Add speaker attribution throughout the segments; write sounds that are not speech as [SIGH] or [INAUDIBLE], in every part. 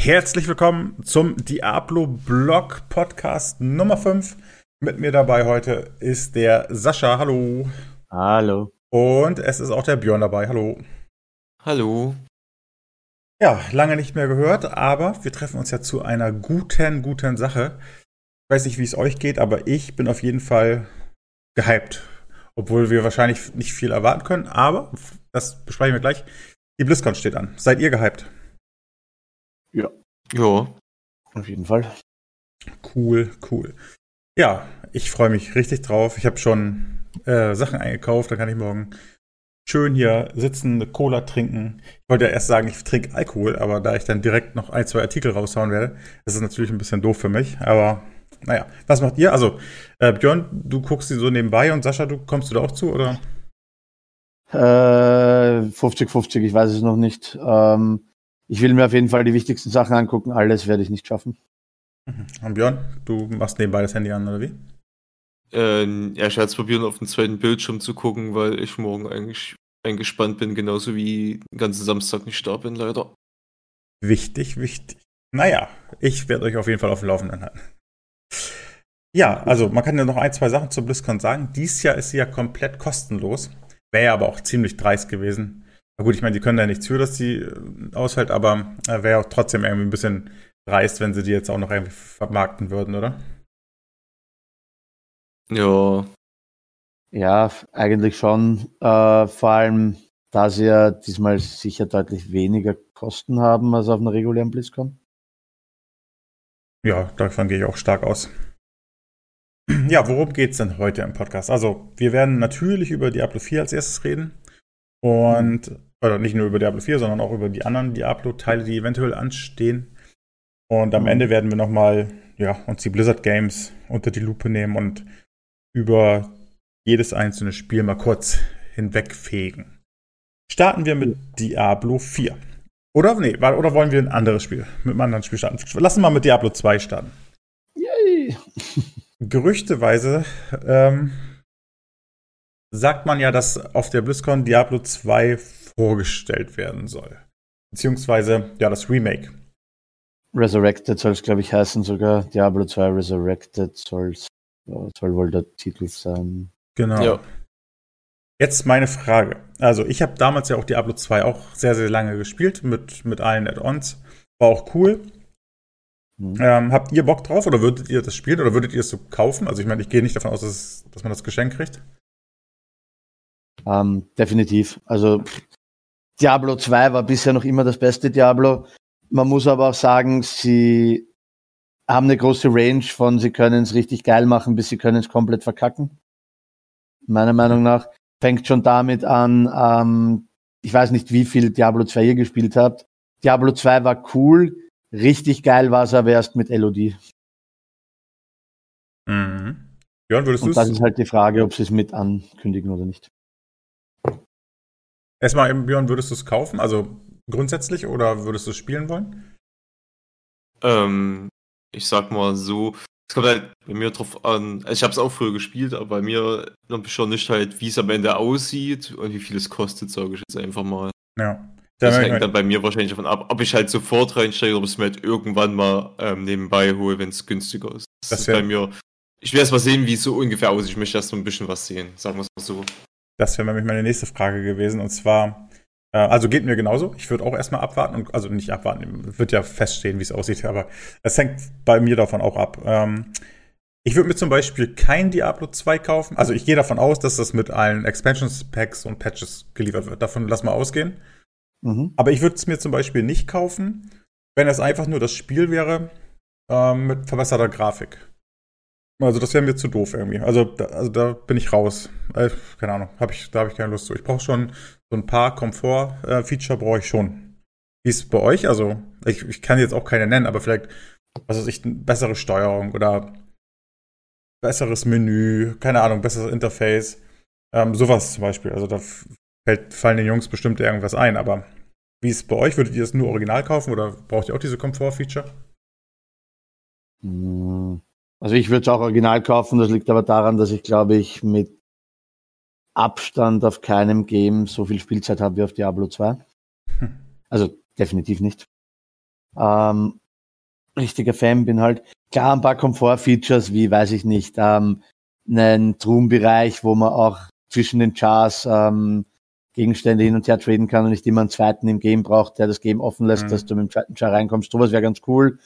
Speaker 1: Herzlich willkommen zum Diablo Blog Podcast Nummer 5. Mit mir dabei heute ist der Sascha. Hallo.
Speaker 2: Hallo.
Speaker 1: Und es ist auch der Björn dabei. Hallo.
Speaker 3: Hallo.
Speaker 1: Ja, lange nicht mehr gehört, aber wir treffen uns ja zu einer guten, guten Sache. Ich weiß nicht, wie es euch geht, aber ich bin auf jeden Fall gehypt. Obwohl wir wahrscheinlich nicht viel erwarten können, aber das besprechen wir gleich. Die BlizzCon steht an. Seid ihr gehypt?
Speaker 2: Ja.
Speaker 3: Ja.
Speaker 2: Auf jeden Fall.
Speaker 1: Cool, cool. Ja, ich freue mich richtig drauf. Ich habe schon äh, Sachen eingekauft, da kann ich morgen schön hier sitzen, eine Cola trinken. Ich wollte ja erst sagen, ich trinke Alkohol, aber da ich dann direkt noch ein, zwei Artikel raushauen werde, ist es natürlich ein bisschen doof für mich. Aber naja, was macht ihr? Also, äh, Björn, du guckst sie so nebenbei und Sascha, du kommst du da auch zu, oder?
Speaker 2: Äh, 50-50, ich weiß es noch nicht. Ähm, ich will mir auf jeden Fall die wichtigsten Sachen angucken. Alles werde ich nicht schaffen.
Speaker 1: Mhm. Und Björn, du machst nebenbei das Handy an, oder wie?
Speaker 3: Ähm, ja, ich werde es probieren, auf dem zweiten Bildschirm zu gucken, weil ich morgen eigentlich eingespannt bin, genauso wie den ganzen Samstag nicht da bin, leider.
Speaker 1: Wichtig, wichtig. Naja, ich werde euch auf jeden Fall auf dem Laufenden halten. Ja, also man kann ja noch ein, zwei Sachen zur BlizzCon sagen. Dies Jahr ist sie ja komplett kostenlos. Wäre ja aber auch ziemlich dreist gewesen. Na gut, ich meine, die können da nichts für, dass sie äh, ausfällt, aber äh, wäre auch trotzdem irgendwie ein bisschen dreist, wenn sie die jetzt auch noch irgendwie vermarkten würden, oder?
Speaker 3: Ja.
Speaker 2: Ja, eigentlich schon. Äh, vor allem, da sie ja diesmal sicher deutlich weniger Kosten haben als auf einer regulären BlizzCon.
Speaker 1: Ja, davon gehe ich auch stark aus. [CLEARS THROAT] Ja, worum geht es denn heute im Podcast? Also, wir werden natürlich über Diablo 4 als erstes reden. Und, oder nicht nur über Diablo 4, sondern auch über die anderen Diablo-Teile, die eventuell anstehen. Und am
Speaker 2: Mhm.
Speaker 1: Ende werden wir nochmal, ja, uns die Blizzard Games unter die Lupe nehmen und über jedes einzelne Spiel mal kurz hinwegfegen. Starten wir mit Diablo 4. Oder, nee, oder wollen wir ein anderes Spiel, mit einem anderen Spiel starten? Lassen wir mal mit Diablo 2 starten.
Speaker 2: Yay!
Speaker 1: Gerüchteweise ähm, sagt man ja, dass auf der BlizzCon Diablo 2 vorgestellt werden soll. Beziehungsweise, ja, das Remake.
Speaker 2: Resurrected soll es, glaube ich, heißen sogar. Diablo 2 Resurrected soll's, soll wohl der Titel sein.
Speaker 1: Genau.
Speaker 3: Ja.
Speaker 1: Jetzt meine Frage. Also, ich habe damals ja auch Diablo 2 auch sehr, sehr lange gespielt mit, mit allen Add-ons. War auch cool.
Speaker 2: Mhm.
Speaker 1: Ähm, habt ihr Bock drauf oder würdet ihr das spielen oder würdet ihr es so kaufen? Also, ich meine, ich gehe nicht davon aus, dass, dass man das Geschenk kriegt.
Speaker 2: Ähm, definitiv. Also Diablo 2 war bisher noch immer das beste Diablo. Man muss aber auch sagen, sie haben eine große Range von, sie können es richtig geil machen, bis sie können es komplett verkacken. Meiner Meinung nach fängt schon damit an, ähm, ich weiß nicht, wie viel Diablo 2 ihr gespielt habt. Diablo 2 war cool, richtig geil war es aber erst mit LOD.
Speaker 1: Mhm. Björn, würdest du
Speaker 2: Und das ist halt die Frage, ob sie es mit ankündigen oder nicht.
Speaker 1: Erstmal, Björn, würdest du es kaufen? Also grundsätzlich oder würdest du es spielen wollen?
Speaker 3: Ähm, ich sag mal so, es kommt halt bei mir drauf an, also ich habe es auch früher gespielt, aber bei mir noch schon nicht halt, wie es am Ende aussieht und wie viel es kostet, sage ich jetzt einfach mal.
Speaker 1: Ja.
Speaker 3: Das
Speaker 1: Dann-
Speaker 3: hängt dann bei mir wahrscheinlich davon ab, ob ich halt sofort reinsteige oder ob ich es mir halt irgendwann mal ähm, nebenbei hole, wenn es günstiger ist. Das,
Speaker 1: Das
Speaker 3: ist
Speaker 1: wär-
Speaker 3: bei mir. Ich will erst mal sehen, wie es so ungefähr aussieht. Ich möchte erst mal ein bisschen was sehen, sagen wir es mal so.
Speaker 1: Das wäre nämlich meine nächste Frage gewesen. Und zwar, äh, also geht mir genauso. Ich würde auch erstmal abwarten und also nicht abwarten, wird ja feststehen, wie es aussieht, aber es hängt bei mir davon auch ab. Ähm, ich würde mir zum Beispiel kein Diablo 2 kaufen. Also ich gehe davon aus, dass das mit allen Expansions Packs und Patches geliefert wird. Davon lass mal ausgehen.
Speaker 2: Mhm.
Speaker 1: Aber ich würde es mir zum Beispiel nicht kaufen, wenn es einfach nur das Spiel wäre ähm, mit verbesserter Grafik. Also das wäre mir zu doof irgendwie. Also da, also da bin ich raus. Äh, keine Ahnung, hab ich, da habe ich keine Lust zu. Ich brauche schon so ein paar Komfort-Feature brauche ich schon. Wie ist es bei euch? Also ich, ich kann jetzt auch keine nennen, aber vielleicht, was weiß ich, eine bessere Steuerung oder besseres Menü, keine Ahnung, besseres Interface. Ähm, sowas zum Beispiel. Also da fällt, fallen den Jungs bestimmt irgendwas ein, aber wie ist es bei euch? Würdet ihr es nur original kaufen oder braucht ihr auch diese Komfort-Feature?
Speaker 2: Mm, Also ich würde es auch original kaufen, das liegt aber daran, dass ich glaube ich mit Abstand auf keinem Game so viel Spielzeit habe wie auf Diablo 2.
Speaker 1: Hm.
Speaker 2: Also definitiv nicht. ähm, richtiger Fan bin halt. Klar, ein paar Komfort-Features, wie, weiß ich nicht, ähm, einen Truhenbereich, wo man auch zwischen den Chars ähm, Gegenstände hin und her traden kann und nicht immer einen zweiten im Game braucht, der das Game offen lässt, mhm. dass du mit dem zweiten Char reinkommst. Sowas wäre ganz cool.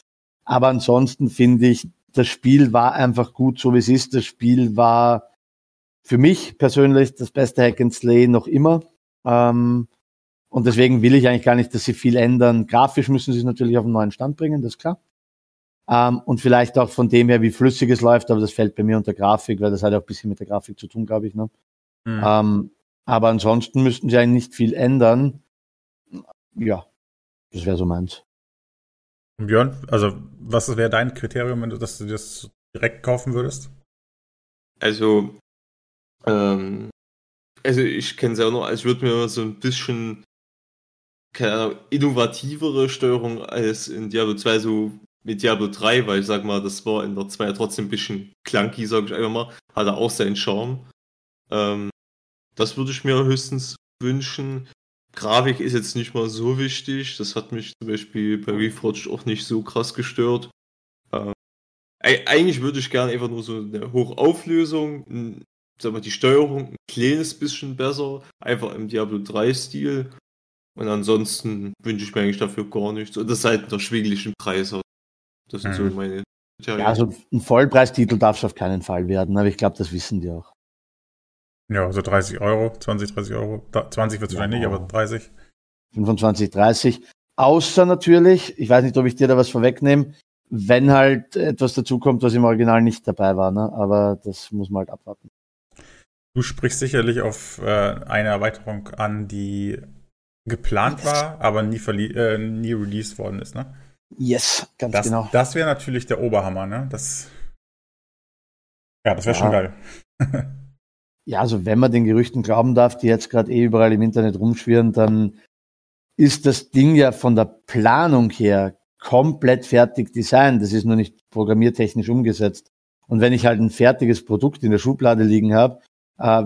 Speaker 2: Aber ansonsten finde ich, das Spiel war einfach gut, so wie es ist. Das Spiel war für mich persönlich das beste Hack and Slay noch immer. Ähm, und deswegen will ich eigentlich gar nicht, dass sie viel ändern. Grafisch müssen sie es natürlich auf einen neuen Stand bringen, das ist klar. Ähm, und vielleicht auch von dem her, wie flüssig es läuft, aber das fällt bei mir unter Grafik, weil das hat auch ein bisschen mit der Grafik zu tun, glaube ich. Ne? Mhm. Ähm, aber ansonsten müssten sie eigentlich nicht viel ändern. Ja, das wäre so meins.
Speaker 1: Und Björn, also was wäre dein Kriterium, wenn du, dass du das direkt kaufen würdest?
Speaker 3: Also, ähm, also ich kenne es ja auch noch, ich würde mir so ein bisschen keine Ahnung, innovativere Steuerung als in Diablo 2 so mit Diablo 3, weil ich sag mal, das war in der 2 ja trotzdem ein bisschen clunky, sag ich einfach mal, hat er auch seinen Charme. Ähm, das würde ich mir höchstens wünschen. Grafik ist jetzt nicht mal so wichtig. Das hat mich zum Beispiel bei Reforged auch nicht so krass gestört. Ähm, eigentlich würde ich gerne einfach nur so eine Hochauflösung, sag mal, die Steuerung ein kleines bisschen besser, einfach im Diablo 3-Stil. Und ansonsten wünsche ich mir eigentlich dafür gar nichts. Und das halt einen erschwinglichen Preis hat. Das sind mhm. so meine
Speaker 2: Ja, also ein Vollpreistitel darf es auf keinen Fall werden, aber ich glaube, das wissen die auch.
Speaker 1: Ja, so 30 Euro, 20, 30 Euro. 20 wird es wahrscheinlich nicht, aber 30.
Speaker 2: 25, 30. Außer natürlich, ich weiß nicht, ob ich dir da was vorwegnehme, wenn halt etwas dazukommt, was im Original nicht dabei war, ne? aber das muss man halt abwarten.
Speaker 1: Du sprichst sicherlich auf äh, eine Erweiterung an, die geplant war, aber nie, äh, nie released worden ist, ne?
Speaker 2: Yes, ganz
Speaker 1: das,
Speaker 2: genau.
Speaker 1: Das wäre natürlich der Oberhammer, ne? Das, ja, das wäre ja. schon geil. [LAUGHS]
Speaker 2: ja, also wenn man den Gerüchten glauben darf, die jetzt gerade eh überall im Internet rumschwirren, dann ist das Ding ja von der Planung her komplett fertig designt. Das ist nur nicht programmiertechnisch umgesetzt. Und wenn ich halt ein fertiges Produkt in der Schublade liegen habe, äh,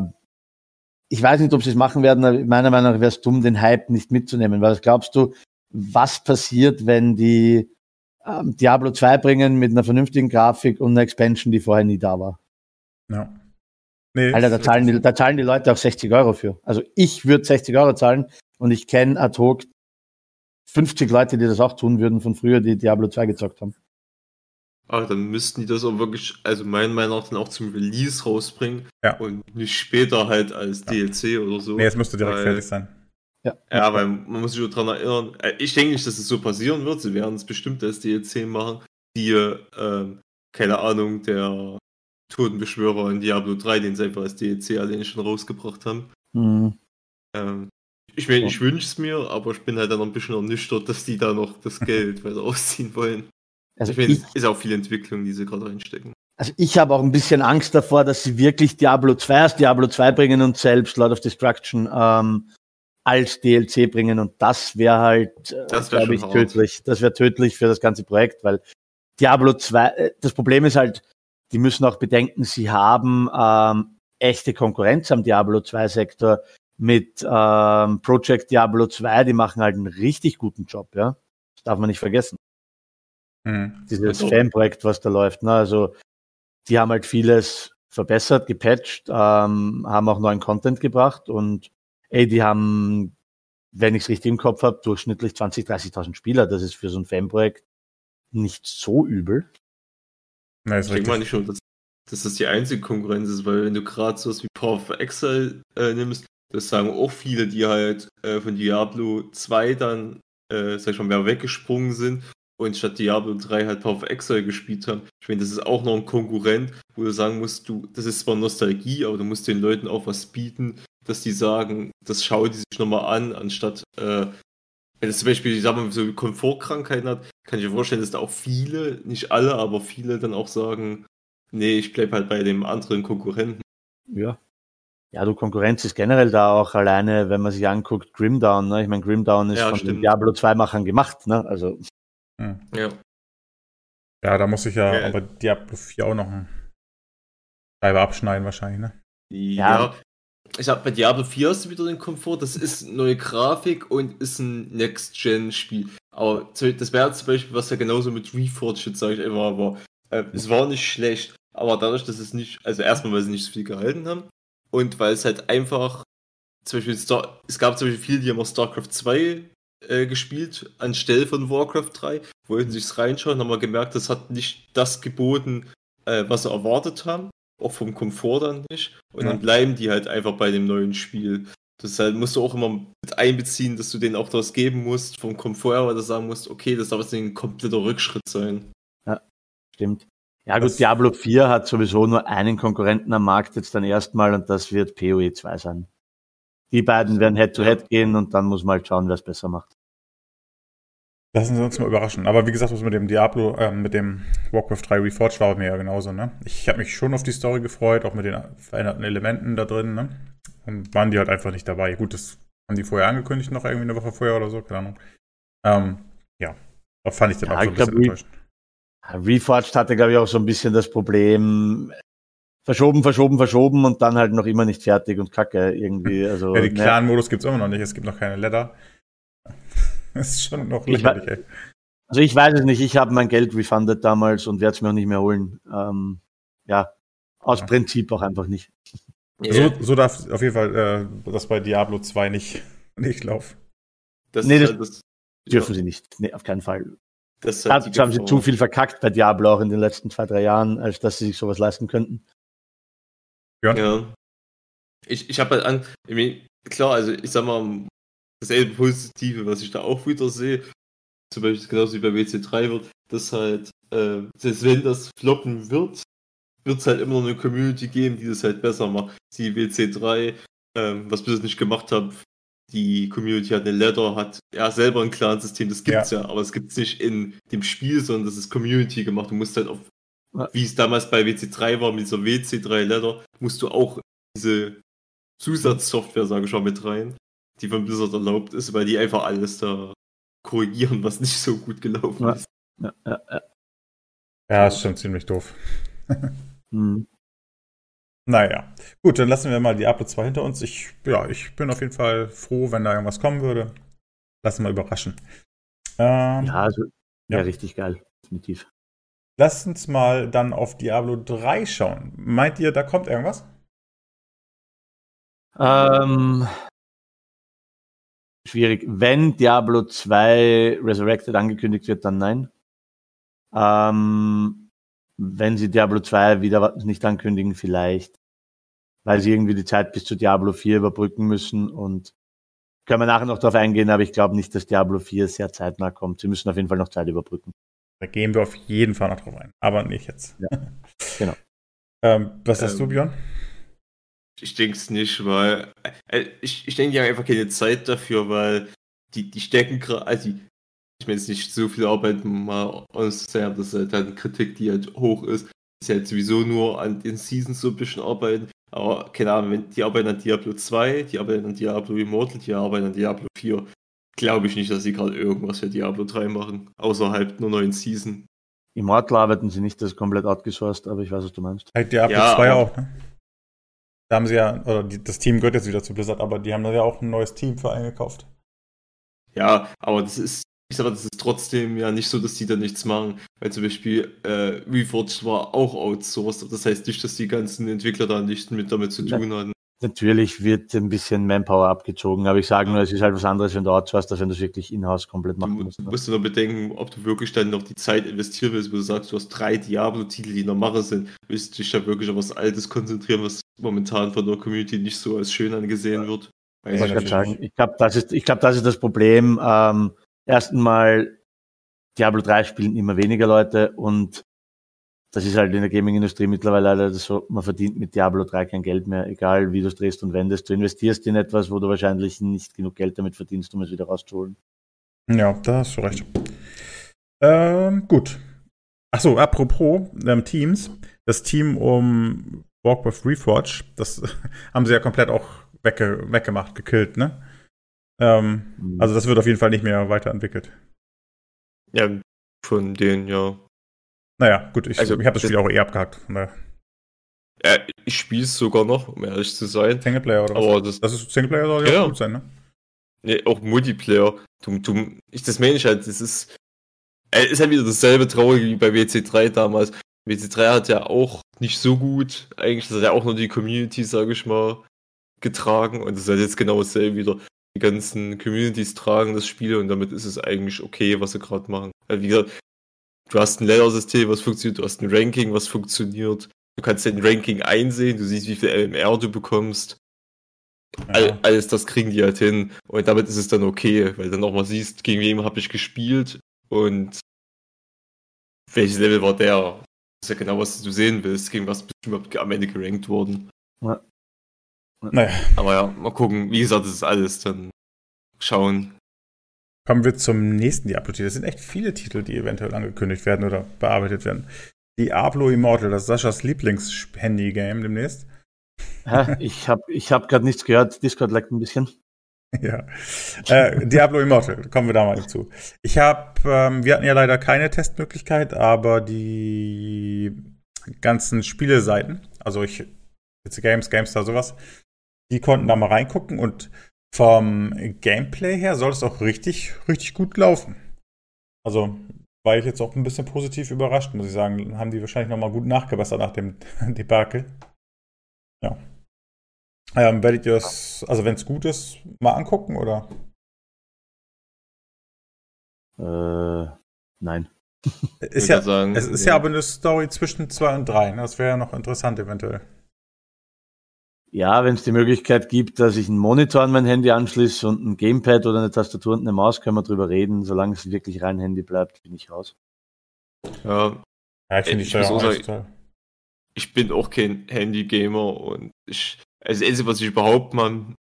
Speaker 2: ich weiß nicht, ob sie es machen werden, aber meiner Meinung nach wäre es dumm, den Hype nicht mitzunehmen. Weil was glaubst du, was passiert, wenn die ähm, Diablo 2 bringen mit einer vernünftigen Grafik und einer Expansion, die vorher nie da war?
Speaker 1: Ja.
Speaker 2: Nee, Alter, da zahlen, die, da zahlen die Leute auch 60 Euro für. Also ich würde 60 Euro zahlen und ich kenne ad hoc 50 Leute, die das auch tun würden von früher, die Diablo 2 gezockt haben.
Speaker 3: Aber dann müssten die das auch wirklich, also meiner Meinung nach, dann auch zum Release rausbringen
Speaker 1: ja.
Speaker 3: und nicht später halt als ja. DLC oder so.
Speaker 1: Nee, es müsste direkt
Speaker 3: weil,
Speaker 1: fertig sein.
Speaker 3: Ja. ja, weil man muss sich nur daran erinnern, äh, ich denke nicht, dass es so passieren wird. Sie werden es bestimmt als DLC machen, die, ähm, keine Ahnung, der Totenbeschwörer in Diablo 3, den sie einfach als DLC alleine schon rausgebracht haben. Mhm. Ähm, ich meine, ich wünsche es mir, aber ich bin halt dann ein bisschen ernüchtert, dass die da noch das Geld weiter [LAUGHS] ausziehen wollen. Also ich meine, es ist auch viel Entwicklung, die sie gerade reinstecken.
Speaker 2: Also ich habe auch ein bisschen Angst davor, dass sie wirklich Diablo 2 als Diablo 2 bringen und selbst Lord of Destruction ähm, als DLC bringen und das wäre halt, äh, glaube ich, hart. tödlich. Das wäre tödlich für das ganze Projekt, weil Diablo 2, äh, das Problem ist halt, die müssen auch bedenken, sie haben ähm, echte Konkurrenz am Diablo 2 Sektor mit ähm, Project Diablo 2, die machen halt einen richtig guten Job, ja. Das darf man nicht vergessen. Mhm. Dieses also. Fanprojekt, was da läuft. Ne? Also die haben halt vieles verbessert, gepatcht, ähm, haben auch neuen Content gebracht und ey, die haben, wenn ich es richtig im Kopf habe, durchschnittlich 20.000, 30.000 Spieler. Das ist für so ein Fanprojekt nicht so übel.
Speaker 3: Nein, ich denke mal nicht schon, dass, dass, das die einzige Konkurrenz ist, weil wenn du gerade sowas wie Power of Exile äh, nimmst, das sagen auch viele, die halt äh, von Diablo 2 dann, äh, sag ich mal, mehr weggesprungen sind und statt Diablo 3 halt Power of Exile gespielt haben. Ich meine, das ist auch noch ein Konkurrent, wo du sagen musst, du, das ist zwar Nostalgie, aber du musst den Leuten auch was bieten, dass die sagen, das schauen die sich nochmal an, anstatt, äh, wenn es zum Beispiel, ich sag mal, so Komfortkrankheiten hat, kann ich mir vorstellen, dass da auch viele, nicht alle, aber viele dann auch sagen, nee, ich bleib halt bei dem anderen Konkurrenten.
Speaker 2: Ja. Ja, du Konkurrenz ist generell da auch alleine, wenn man sich anguckt, Grimdown, ne? Ich meine, Grimdown ist ja, von stimmt. den Diablo 2 Machern gemacht, ne? Also.
Speaker 1: Hm. Ja. Ja, da muss ich ja, ja. aber Diablo 4 auch noch ein Scheibe abschneiden wahrscheinlich, ne?
Speaker 3: Ja. Ich habe bei Diablo 4 hast du wieder den Komfort, das ist neue Grafik und ist ein Next-Gen-Spiel. Aber das wäre zum Beispiel, was ja genauso mit Reforged sage ich immer, aber äh, es war nicht schlecht. Aber dadurch, dass es nicht, also erstmal, weil sie nicht so viel gehalten haben und weil es halt einfach, zum Beispiel, Star, es gab zum Beispiel viele, die haben auch StarCraft 2 äh, gespielt, anstelle von Warcraft 3, wollten sich's reinschauen, haben wir gemerkt, das hat nicht das geboten, äh, was sie erwartet haben auch vom Komfort dann nicht. Und ja. dann bleiben die halt einfach bei dem neuen Spiel. Das halt musst du auch immer mit einbeziehen, dass du denen auch das geben musst, vom Komfort her, weil du sagen musst, okay, das darf jetzt ein kompletter Rückschritt sein.
Speaker 2: Ja, stimmt. Ja gut, das Diablo 4 hat sowieso nur einen Konkurrenten am Markt jetzt dann erstmal und das wird PoE 2 sein. Die beiden werden Head-to-Head -head gehen und dann muss man halt schauen, wer es besser macht.
Speaker 1: Lassen Sie uns mal überraschen. Aber wie gesagt, was mit dem Diablo, äh, mit dem Warcraft 3 Reforged war mir ja genauso, ne? Ich habe mich schon auf die Story gefreut, auch mit den veränderten Elementen da drin, ne? Und waren die halt einfach nicht dabei. Gut, das haben die vorher angekündigt, noch irgendwie eine Woche vorher oder so, keine Ahnung. Ähm, ja, da fand ich dann ja, auch so ein bisschen enttäuschend.
Speaker 2: Reforged hatte, glaube ich, auch so ein bisschen das Problem, verschoben, verschoben, verschoben und dann halt noch immer nicht fertig und kacke irgendwie. [LAUGHS] Also,
Speaker 1: ja, den ne? Clan-Modus gibt es immer noch nicht, es gibt noch keine Letter. [LAUGHS] Das ist schon noch lächerlich, ey.
Speaker 2: Also ich weiß es nicht, ich habe mein Geld refunded damals und werde es mir auch nicht mehr holen. Ähm, ja, aus ja. Prinzip auch einfach nicht.
Speaker 1: So, so darf auf jeden Fall äh, das bei Diablo 2 nicht, [LAUGHS] nicht laufen.
Speaker 2: Das nee, das, halt das dürfen ja. sie nicht. Nee, auf keinen Fall. Das halt Dazu haben sie zu viel verkackt bei Diablo auch in den letzten zwei, drei Jahren, als dass sie sich sowas leisten könnten.
Speaker 3: Ja. ja. Ich, ich habe halt an, klar, also ich sag mal, dasselbe Positive, was ich da auch wieder sehe, zum Beispiel genauso wie bei WC3 wird, dass halt, äh, selbst wenn das floppen wird, wird es halt immer noch eine Community geben, die das halt besser macht. Die WC3, ähm, was bis jetzt nicht gemacht haben, die Community hat eine Ladder, hat ja selber ein Clan-System, das gibt's ja. ja, aber es gibt's nicht in dem Spiel, sondern das ist Community gemacht. Du musst halt auf, wie es damals bei WC3 war, mit dieser WC3 Ladder, musst du auch diese Zusatzsoftware, sage ich mal, mit rein die von Blizzard erlaubt ist, weil die einfach alles da korrigieren, was nicht so gut gelaufen ja. ist. Ja, ja,
Speaker 1: ja. ja, ist schon ziemlich doof. [LAUGHS] hm. Naja, gut, dann lassen wir mal Diablo 2 hinter uns. Ich, ja, ich bin auf jeden Fall froh, wenn da irgendwas kommen würde. Lassen wir überraschen.
Speaker 2: Ähm, ja, also, ja, richtig geil, definitiv.
Speaker 1: Lass uns mal dann auf Diablo 3 schauen. Meint ihr, da kommt irgendwas?
Speaker 2: Ähm, schwierig. Wenn Diablo 2 Resurrected angekündigt wird, dann nein. Ähm, wenn sie Diablo 2 wieder nicht ankündigen, vielleicht. Weil sie irgendwie die Zeit bis zu Diablo 4 überbrücken müssen und können wir nachher noch darauf eingehen, aber ich glaube nicht, dass Diablo 4 sehr zeitnah kommt. Sie müssen auf jeden Fall noch Zeit überbrücken.
Speaker 1: Da gehen wir auf jeden Fall noch drauf ein, aber nicht jetzt. Ja, [LAUGHS]
Speaker 2: genau.
Speaker 1: ähm, was hast ähm, du, Björn?
Speaker 3: Ich denke es nicht, weil äh, ich, ich denke, die haben einfach keine Zeit dafür, weil die, die stecken gerade, also ich meine, es ist nicht so viel Arbeit, mal uns zu sagen, das ist halt eine Kritik, die halt hoch ist. Ist halt sowieso nur an den Seasons so ein bisschen arbeiten. Aber keine Ahnung, wenn die arbeiten an Diablo 2, die arbeiten an Diablo Immortal, die arbeiten an Diablo 4. Glaube ich nicht, dass sie gerade irgendwas für Diablo 3 machen, außerhalb nur neuen Season.
Speaker 2: Immortal arbeiten sie nicht, das ist komplett outgesourced, aber ich weiß, was du meinst.
Speaker 1: Halt Diablo ja, 2 auch, ne? Da haben sie ja, oder die, das Team gehört jetzt wieder zu Blizzard, aber die haben da ja auch ein neues Team für eingekauft.
Speaker 3: Ja, aber das ist, ich sag mal, das ist trotzdem ja nicht so, dass die da nichts machen. Weil zum Beispiel äh, Reforged war auch outsourced. Das heißt nicht, dass die ganzen Entwickler da nicht mit damit zu tun hatten.
Speaker 2: Natürlich wird ein bisschen Manpower abgezogen, aber ich sage nur, es ist halt was anderes, wenn du outsourced, als wenn du es wirklich in-house komplett machen
Speaker 3: du, musst. Du ne? musst nur bedenken, ob du wirklich dann noch die Zeit investieren willst, wo du sagst, du hast drei Diablo-Titel, die noch Mache sind. Willst du dich da wirklich auf was Altes konzentrieren, was momentan von der Community nicht so als schön angesehen wird?
Speaker 2: ich sagen, ich glaube, das ist, ich glaube, das ist das Problem. Ähm, erstens mal, Diablo 3 spielen immer weniger Leute und das ist halt in der Gaming-Industrie mittlerweile leider so, man verdient mit Diablo 3 kein Geld mehr, egal wie du es drehst und wendest. Du investierst in etwas, wo du wahrscheinlich nicht genug Geld damit verdienst, um es wieder rauszuholen.
Speaker 1: Ja, da hast du recht. Ähm, gut. Achso, apropos ähm, Teams. Das Team um Warcraft Reforge, das [LAUGHS] haben sie ja komplett auch wegge weggemacht, gekillt, ne? Ähm, mhm. Also das wird auf jeden Fall nicht mehr weiterentwickelt.
Speaker 3: Ja, von denen, ja.
Speaker 1: Naja, gut, ich, also, ich habe das Spiel auch eher abgehakt.
Speaker 3: Ja, ich spiele es sogar noch, um ehrlich zu sein.
Speaker 1: Singleplayer oder was?
Speaker 3: Aber das,
Speaker 1: Das ist Singleplayer soll ja,
Speaker 3: Ja.
Speaker 1: gut sein, ne?
Speaker 3: nee, auch Multiplayer. Du, du, ich, das meine ich halt, das ist, äh, ist halt wieder dasselbe Traurige wie bei WC3 damals. WC3 hat ja auch nicht so gut, eigentlich, das hat ja auch nur die Community, sage ich mal, getragen und das ist halt jetzt genau dasselbe wieder. Die ganzen Communities tragen das Spiel und damit ist es eigentlich okay, was sie gerade machen. Also wie gesagt, du hast ein Ladder-System, was funktioniert, du hast ein Ranking, was funktioniert. Du kannst dein Ranking einsehen, du siehst, wie viel LMR du bekommst. All,
Speaker 1: Ja.
Speaker 3: alles das kriegen die halt hin. Und damit ist es dann okay, weil du dann auch mal siehst, gegen wen habe ich gespielt und welches Level war der. Das ist ja genau, was du sehen willst, gegen was bist du überhaupt am Ende gerankt worden.
Speaker 1: Naja,
Speaker 3: Aber ja, mal gucken. Wie gesagt, das ist alles dann schauen.
Speaker 1: kommen wir zum nächsten Diablo-Titel. Das sind echt viele Titel, die eventuell angekündigt werden oder bearbeitet werden. Diablo Immortal, das ist Saschas Lieblings-Handy-Game demnächst.
Speaker 2: Ja, ich habe ich hab gerade nichts gehört. Discord leckt ein bisschen. [LAUGHS]
Speaker 1: Ja. Äh, Diablo Immortal, kommen wir da mal zu. Ich habe, ähm, wir hatten ja leider keine Testmöglichkeit, aber die ganzen Spieleseiten, also ich, jetzt Games, GameStar, sowas, die konnten da mal reingucken und vom Gameplay her soll es auch richtig, richtig gut laufen. Also war ich jetzt auch ein bisschen positiv überrascht, muss ich sagen. Haben die wahrscheinlich nochmal gut nachgebessert nach dem [LAUGHS] Debakel. Ja. Ähm, werdet ihr das, also wenn es gut ist, mal angucken oder?
Speaker 2: Äh, nein. [LAUGHS]
Speaker 1: Ist
Speaker 3: Ich
Speaker 1: ja,
Speaker 3: sagen,
Speaker 1: es ist
Speaker 3: ja.
Speaker 1: ja aber eine Story zwischen zwei und drei. ne? Das wäre ja noch interessant eventuell.
Speaker 2: Ja, wenn es die Möglichkeit gibt, dass ich einen Monitor an mein Handy anschließe und ein Gamepad oder eine Tastatur und eine Maus, können wir drüber reden. Solange es wirklich rein Handy bleibt, bin ich raus.
Speaker 3: Ja,
Speaker 1: Ja, ich finde die
Speaker 3: Ich
Speaker 1: Steuerung toll.
Speaker 3: ich bin auch kein Handy-Gamer und ich, also das Einzige, was ich überhaupt mal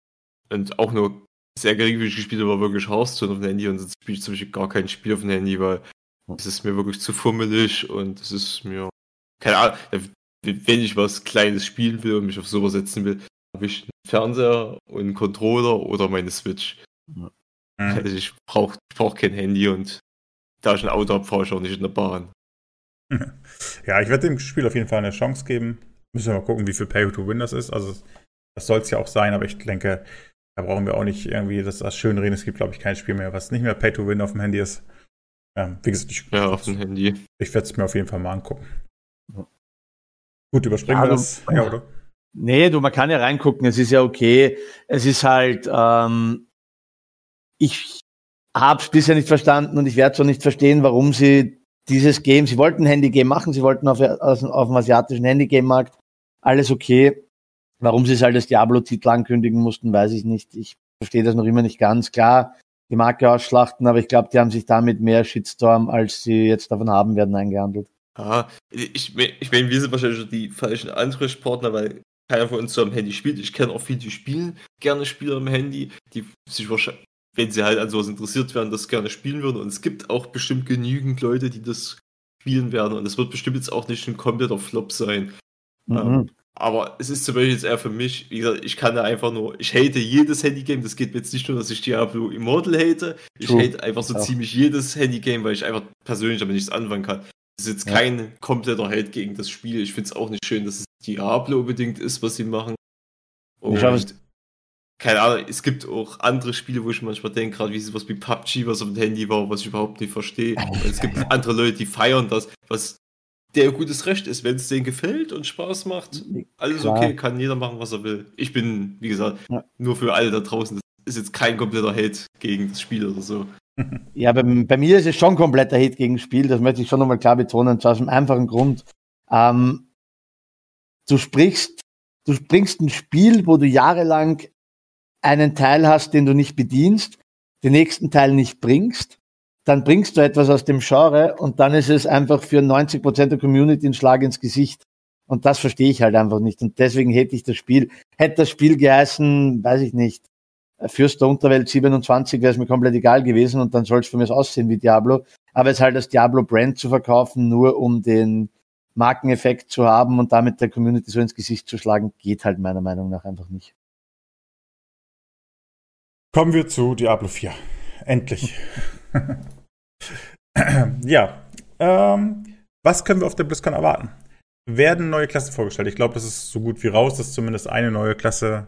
Speaker 3: und auch nur sehr geringfügig gespielt habe, war wirklich Hearthstone auf dem Handy und sonst spiele ich zum Beispiel gar kein Spiel auf dem Handy, weil es ist mir wirklich zu fummelig und es ist mir, keine Ahnung, wenn ich was Kleines spielen will und mich auf sowas setzen will, habe ich einen Fernseher und einen Controller oder meine Switch.
Speaker 1: Mhm.
Speaker 3: Also ich brauche ich brauch kein Handy und da ich ein Auto habe, fahre ich auch nicht in der Bahn. [LAUGHS]
Speaker 1: Ja, ich werde dem Spiel auf jeden Fall eine Chance geben. Müssen wir mal gucken, wie viel Pay-to-Win das ist. Also, das soll es ja auch sein, aber ich denke, da brauchen wir auch nicht irgendwie das, das schön reden. Es gibt, glaube ich, kein Spiel mehr, was nicht mehr Pay-to-Win auf dem Handy ist. Ähm, wie gesagt, ich,
Speaker 3: Ja, auf dem Handy.
Speaker 1: ich werde es mir auf jeden Fall mal angucken.
Speaker 2: Ja.
Speaker 1: Gut, überspringen
Speaker 2: Ja,
Speaker 1: wir
Speaker 2: du-
Speaker 1: das. Ja, oder?
Speaker 2: Nee, du, man kann ja reingucken, es ist ja okay. Es ist halt, ähm, ich habe es bisher nicht verstanden und ich werde es auch nicht verstehen, warum sie dieses Game, sie wollten ein Handy-Game machen, sie wollten auf, auf, auf dem asiatischen Handy-Game-Markt, alles okay. Warum sie es halt als Diablo-Titel ankündigen mussten, weiß ich nicht. Ich verstehe das noch immer nicht ganz. Klar, die Marke ausschlachten, aber ich glaube, die haben sich damit mehr Shitstorm, als sie jetzt davon haben werden, eingehandelt.
Speaker 3: Ah, ich, ich meine, wir sind wahrscheinlich schon die falschen Ansprechpartner, weil keiner von uns so am Handy spielt. Ich kenne auch viele, die spielen gerne Spieler am Handy, die sich wahrscheinlich, wenn sie halt an sowas interessiert werden, das gerne spielen würden. Und es gibt auch bestimmt genügend Leute, die das spielen werden. Und es wird bestimmt jetzt auch nicht ein kompletter Flop sein.
Speaker 2: Mhm.
Speaker 3: Ähm, Aber es ist zum Beispiel jetzt eher für mich, wie gesagt, ich kann da einfach nur, ich hate jedes Handygame. Das geht mir jetzt nicht nur, dass ich Diablo Immortal hate. Ich
Speaker 2: True.
Speaker 3: hate einfach so
Speaker 2: Ja.
Speaker 3: ziemlich jedes Handygame, weil ich einfach persönlich damit nichts anfangen kann. Das ist jetzt
Speaker 2: Ja.
Speaker 3: kein kompletter Hate gegen das Spiel. Ich finde es auch nicht schön, dass es Diablo unbedingt ist, was sie machen. Und
Speaker 2: Ich hab es-
Speaker 3: keine Ahnung, es gibt auch andere Spiele, wo ich manchmal denke, gerade wie sowas wie PUBG, was auf dem Handy war, was ich überhaupt nicht verstehe. [LAUGHS] Und es gibt andere Leute, die feiern das, was der gutes Recht ist, wenn es denen gefällt und Spaß macht. Alles
Speaker 2: Klar.
Speaker 3: okay, kann jeder machen, was er will. Ich bin, wie gesagt,
Speaker 2: Ja.
Speaker 3: nur für alle da draußen. Das ist jetzt kein kompletter Hate gegen das Spiel oder so. [LAUGHS]
Speaker 2: Ja, bei, bei mir ist es schon kompletter Hate gegen das Spiel, das möchte ich schon nochmal klar betonen, zwar aus dem einfachen Grund. Ähm, du sprichst, du bringst ein Spiel, wo du jahrelang einen Teil hast, den du nicht bedienst, den nächsten Teil nicht bringst, dann bringst du etwas aus dem Genre und dann ist es einfach für 90 Prozent der Community ein Schlag ins Gesicht. Und das verstehe ich halt einfach nicht. Und deswegen hätte ich das Spiel, hätte das Spiel geheißen, weiß ich nicht, Fürst der Unterwelt 27 wäre es mir komplett egal gewesen und dann soll es für mich aussehen wie Diablo. Aber es halt als Diablo-Brand zu verkaufen, nur um den Markeneffekt zu haben und damit der Community so ins Gesicht zu schlagen, geht halt meiner Meinung nach einfach nicht.
Speaker 1: Kommen wir zu Diablo 4. Endlich. [LAUGHS] [LAUGHS] ja. Ähm, was können wir auf der BlizzCon erwarten? werden neue Klassen vorgestellt. Ich glaube, das ist so gut wie raus, dass zumindest eine neue Klasse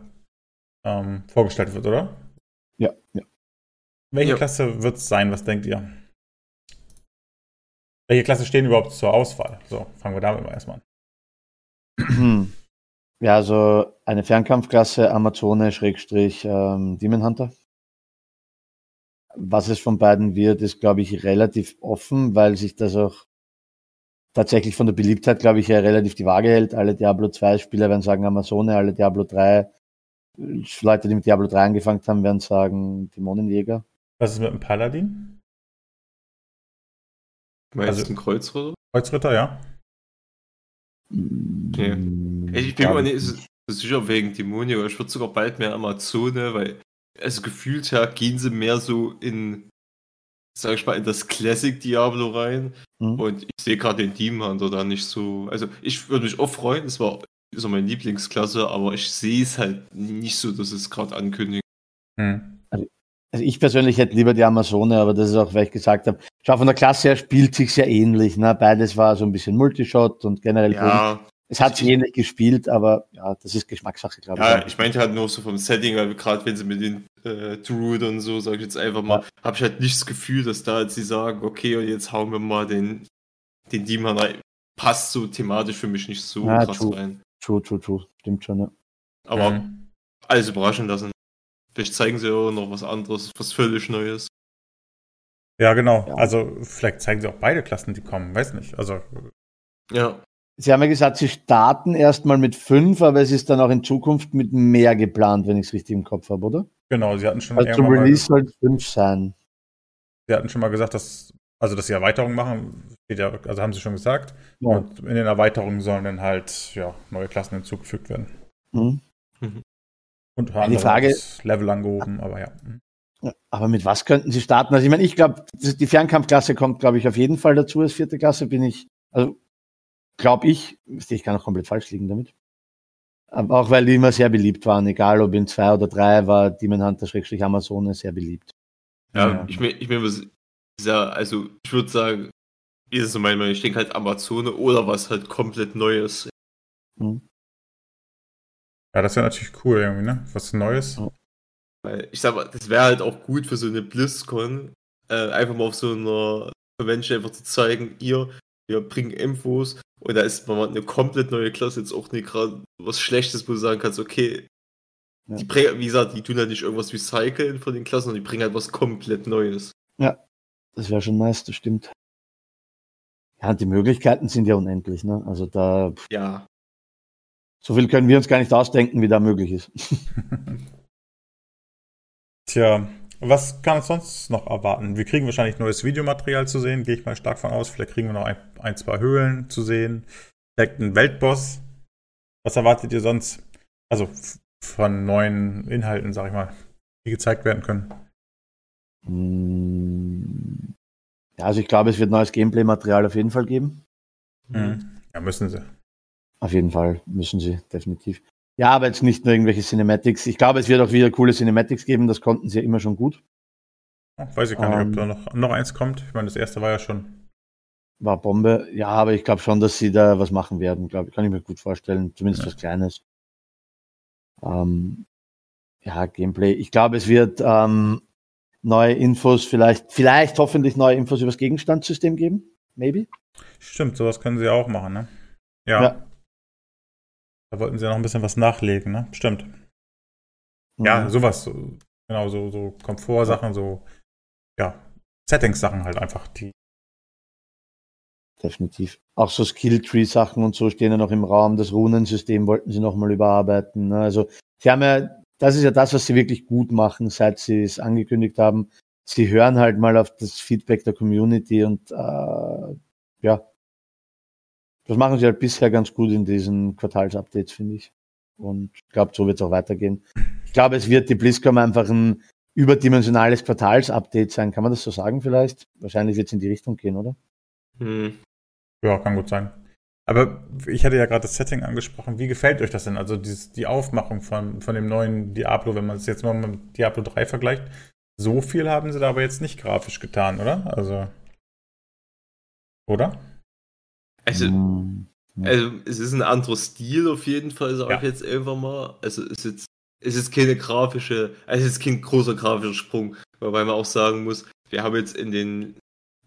Speaker 1: ähm, vorgestellt wird, oder?
Speaker 2: Ja, ja.
Speaker 1: Welche
Speaker 3: Ja.
Speaker 1: Klasse wird es sein? Was denkt ihr? Welche Klasse stehen überhaupt zur Auswahl? So, fangen wir damit mal erstmal an. [CLEARS THROAT]
Speaker 2: Ja, also eine Fernkampfklasse Amazone Schrägstrich ähm, Demon Hunter. Was es von beiden wird, ist, glaube ich, relativ offen, weil sich das auch tatsächlich von der Beliebtheit, glaube ich, ja relativ die Waage hält. Alle Diablo 2 Spieler werden sagen Amazone, alle Diablo 3 Leute, die mit Diablo 3 angefangen haben, werden sagen Dämonenjäger.
Speaker 1: Was ist mit dem Paladin?
Speaker 3: Meinst
Speaker 1: Also-
Speaker 3: du ein Kreuzritter?
Speaker 1: Kreuzritter, ja.
Speaker 3: Ich bin
Speaker 2: Ja,
Speaker 3: mir nicht sicher wegen Dämonie, aber ich würde sogar bald mehr Amazone, weil also gefühlt her gehen sie mehr so in, sag ich mal, in das Classic Diablo rein.
Speaker 2: Mhm.
Speaker 3: Und ich sehe gerade den Demon Hunter da nicht so. Also ich würde mich auch freuen, das war so meine Lieblingsklasse, aber ich sehe es halt nicht so, dass es gerade ankündigt.
Speaker 1: Hm.
Speaker 2: Also ich persönlich hätte lieber die Amazone, aber das ist auch, weil ich gesagt habe, schau, von der Klasse her spielt sich ja ähnlich. Ne? Beides war so ein bisschen Multishot und generell
Speaker 3: Ja,
Speaker 2: Es hat sich ähnlich gespielt, aber ja, das ist Geschmackssache, glaube ich.
Speaker 3: ja, ich meinte halt nur so vom Setting, weil gerade wenn sie mit den äh, Druid und so, sag ich jetzt einfach mal, habe ich halt nicht das Gefühl, dass da jetzt sie sagen, okay, und jetzt hauen wir mal den, den Demon rein. Passt so thematisch für mich nicht so
Speaker 2: Ja,
Speaker 3: krass
Speaker 2: true.
Speaker 3: rein.
Speaker 2: True, true, true. Stimmt schon, ja.
Speaker 3: Aber
Speaker 1: Hm.
Speaker 3: alles überraschen lassen. Vielleicht zeigen sie ja noch was anderes, was völlig Neues.
Speaker 1: Ja, genau.
Speaker 2: Ja.
Speaker 1: Also, vielleicht zeigen sie auch beide Klassen, die kommen. Weiß nicht. Also,
Speaker 3: Ja,
Speaker 2: Sie haben ja gesagt, Sie starten erstmal mit fünf, aber es ist dann auch in Zukunft mit mehr geplant, wenn ich es richtig im Kopf habe, oder?
Speaker 1: genau, sie hatten schon
Speaker 2: Also zum Release soll es fünf sein.
Speaker 1: sie hatten schon mal gesagt, dass, also, dass sie Erweiterungen machen. Also haben sie schon gesagt.
Speaker 2: Ja.
Speaker 1: Und in den Erweiterungen sollen dann halt, ja, neue Klassen hinzugefügt werden.
Speaker 2: Mhm.
Speaker 1: Und
Speaker 2: Ja, die Frage-
Speaker 1: das Level angehoben, aber ja. Hm.
Speaker 2: Ja, Aber mit was könnten Sie starten? Also ich meine, ich glaube, die Fernkampfklasse kommt, glaube ich, auf jeden Fall dazu als vierte Klasse, bin ich, also glaube ich, ich kann auch komplett falsch liegen damit. Aber auch weil die immer sehr beliebt waren, egal ob in zwei oder drei, war Demon Hunter Schrägstrich Amazone sehr beliebt.
Speaker 3: ja,
Speaker 1: Ja.
Speaker 3: ich mir, ich mir was sehr, also ich würde sagen, wie ist es so mein Meinung? Ich denke halt Amazone oder was halt komplett Neues.
Speaker 2: Mhm.
Speaker 1: Ja, das wäre natürlich cool irgendwie, ne? Was Neues.
Speaker 2: Ja.
Speaker 3: Weil ich sag mal, das wäre halt auch gut für so eine BlizzCon, äh, einfach mal auf so einer Convention einfach zu zeigen, ihr, wir bringen Infos und da ist mal eine komplett neue Klasse jetzt auch nicht gerade was Schlechtes, wo du sagen kannst, okay,
Speaker 2: Ja.
Speaker 3: die bringen, wie gesagt, die tun halt nicht irgendwas recyceln von den Klassen, sondern die bringen halt was komplett Neues.
Speaker 2: Das wäre schon nice, das stimmt. Ja, die Möglichkeiten sind ja unendlich, ne? Also da,
Speaker 3: Ja.
Speaker 2: so viel können wir uns gar nicht ausdenken, wie da möglich ist. [LAUGHS]
Speaker 1: Tja, was kann uns sonst noch erwarten? Wir kriegen wahrscheinlich neues Videomaterial zu sehen, gehe ich mal stark von aus. Vielleicht kriegen wir noch ein, ein zwei Höhlen zu sehen. Vielleicht einen Weltboss. Was erwartet ihr sonst? Also von neuen Inhalten, sag ich mal, die gezeigt werden können.
Speaker 2: Mm, Ja, also ich glaube, es wird neues Gameplay-Material auf jeden Fall geben.
Speaker 1: Mhm. Ja, müssen sie.
Speaker 2: Auf jeden Fall müssen sie, definitiv. Ja, aber jetzt nicht nur irgendwelche Cinematics. Ich glaube, es wird auch wieder coole Cinematics geben, das konnten sie ja immer schon gut.
Speaker 1: Weiß ich gar nicht,
Speaker 2: Ähm.
Speaker 1: ob da noch, noch eins kommt. Ich meine, das erste war ja schon.
Speaker 2: War Bombe. Ja, aber ich glaube schon, dass sie da was machen werden, glaube ich. Kann ich mir gut vorstellen. Zumindest
Speaker 1: Ja.
Speaker 2: was Kleines. Ähm, ja, Gameplay. Ich glaube, es wird ähm, neue Infos, vielleicht, vielleicht hoffentlich neue Infos über das Gegenstandssystem geben. Maybe.
Speaker 1: Stimmt, sowas können sie auch machen, ne? Ja.
Speaker 2: Ja.
Speaker 1: Da wollten sie ja noch ein bisschen was nachlegen, ne? Stimmt. Ja,
Speaker 2: Mhm.
Speaker 1: sowas. so- Genau, so, so Komfortsachen, so, ja, Settings-Sachen halt einfach, die.
Speaker 2: Definitiv. Auch so Skilltree-Sachen und so stehen ja noch im Raum. Das Runensystem wollten sie nochmal überarbeiten. ne? Also, sie haben ja, das ist ja das, was sie wirklich gut machen, seit sie es angekündigt haben. Sie hören halt mal auf das Feedback der Community und äh, ja, das machen sie halt bisher ganz gut in diesen Quartalsupdates, finde ich. Und ich glaube, so wird es auch weitergehen. Ich glaube, es wird die BlizzCon einfach ein überdimensionales Quartalsupdate sein. Kann man das so sagen vielleicht? Wahrscheinlich wird es in die Richtung gehen, oder?
Speaker 3: Hm.
Speaker 1: Ja, kann gut sein. Aber ich hatte ja gerade das Setting angesprochen. Wie gefällt euch das denn? Also dieses, die Aufmachung von, von dem neuen Diablo, wenn man es jetzt mal mit Diablo 3 vergleicht. So viel haben sie da aber jetzt nicht grafisch getan, oder? Also. Oder?
Speaker 3: Also,
Speaker 2: Mm.
Speaker 3: Also es ist ein anderer Stil auf jeden Fall, sage
Speaker 1: Ja.
Speaker 3: ich jetzt einfach mal. Also es ist jetzt, es ist keine grafische, also es ist kein großer grafischer Sprung, wobei man auch sagen muss, wir haben jetzt in den,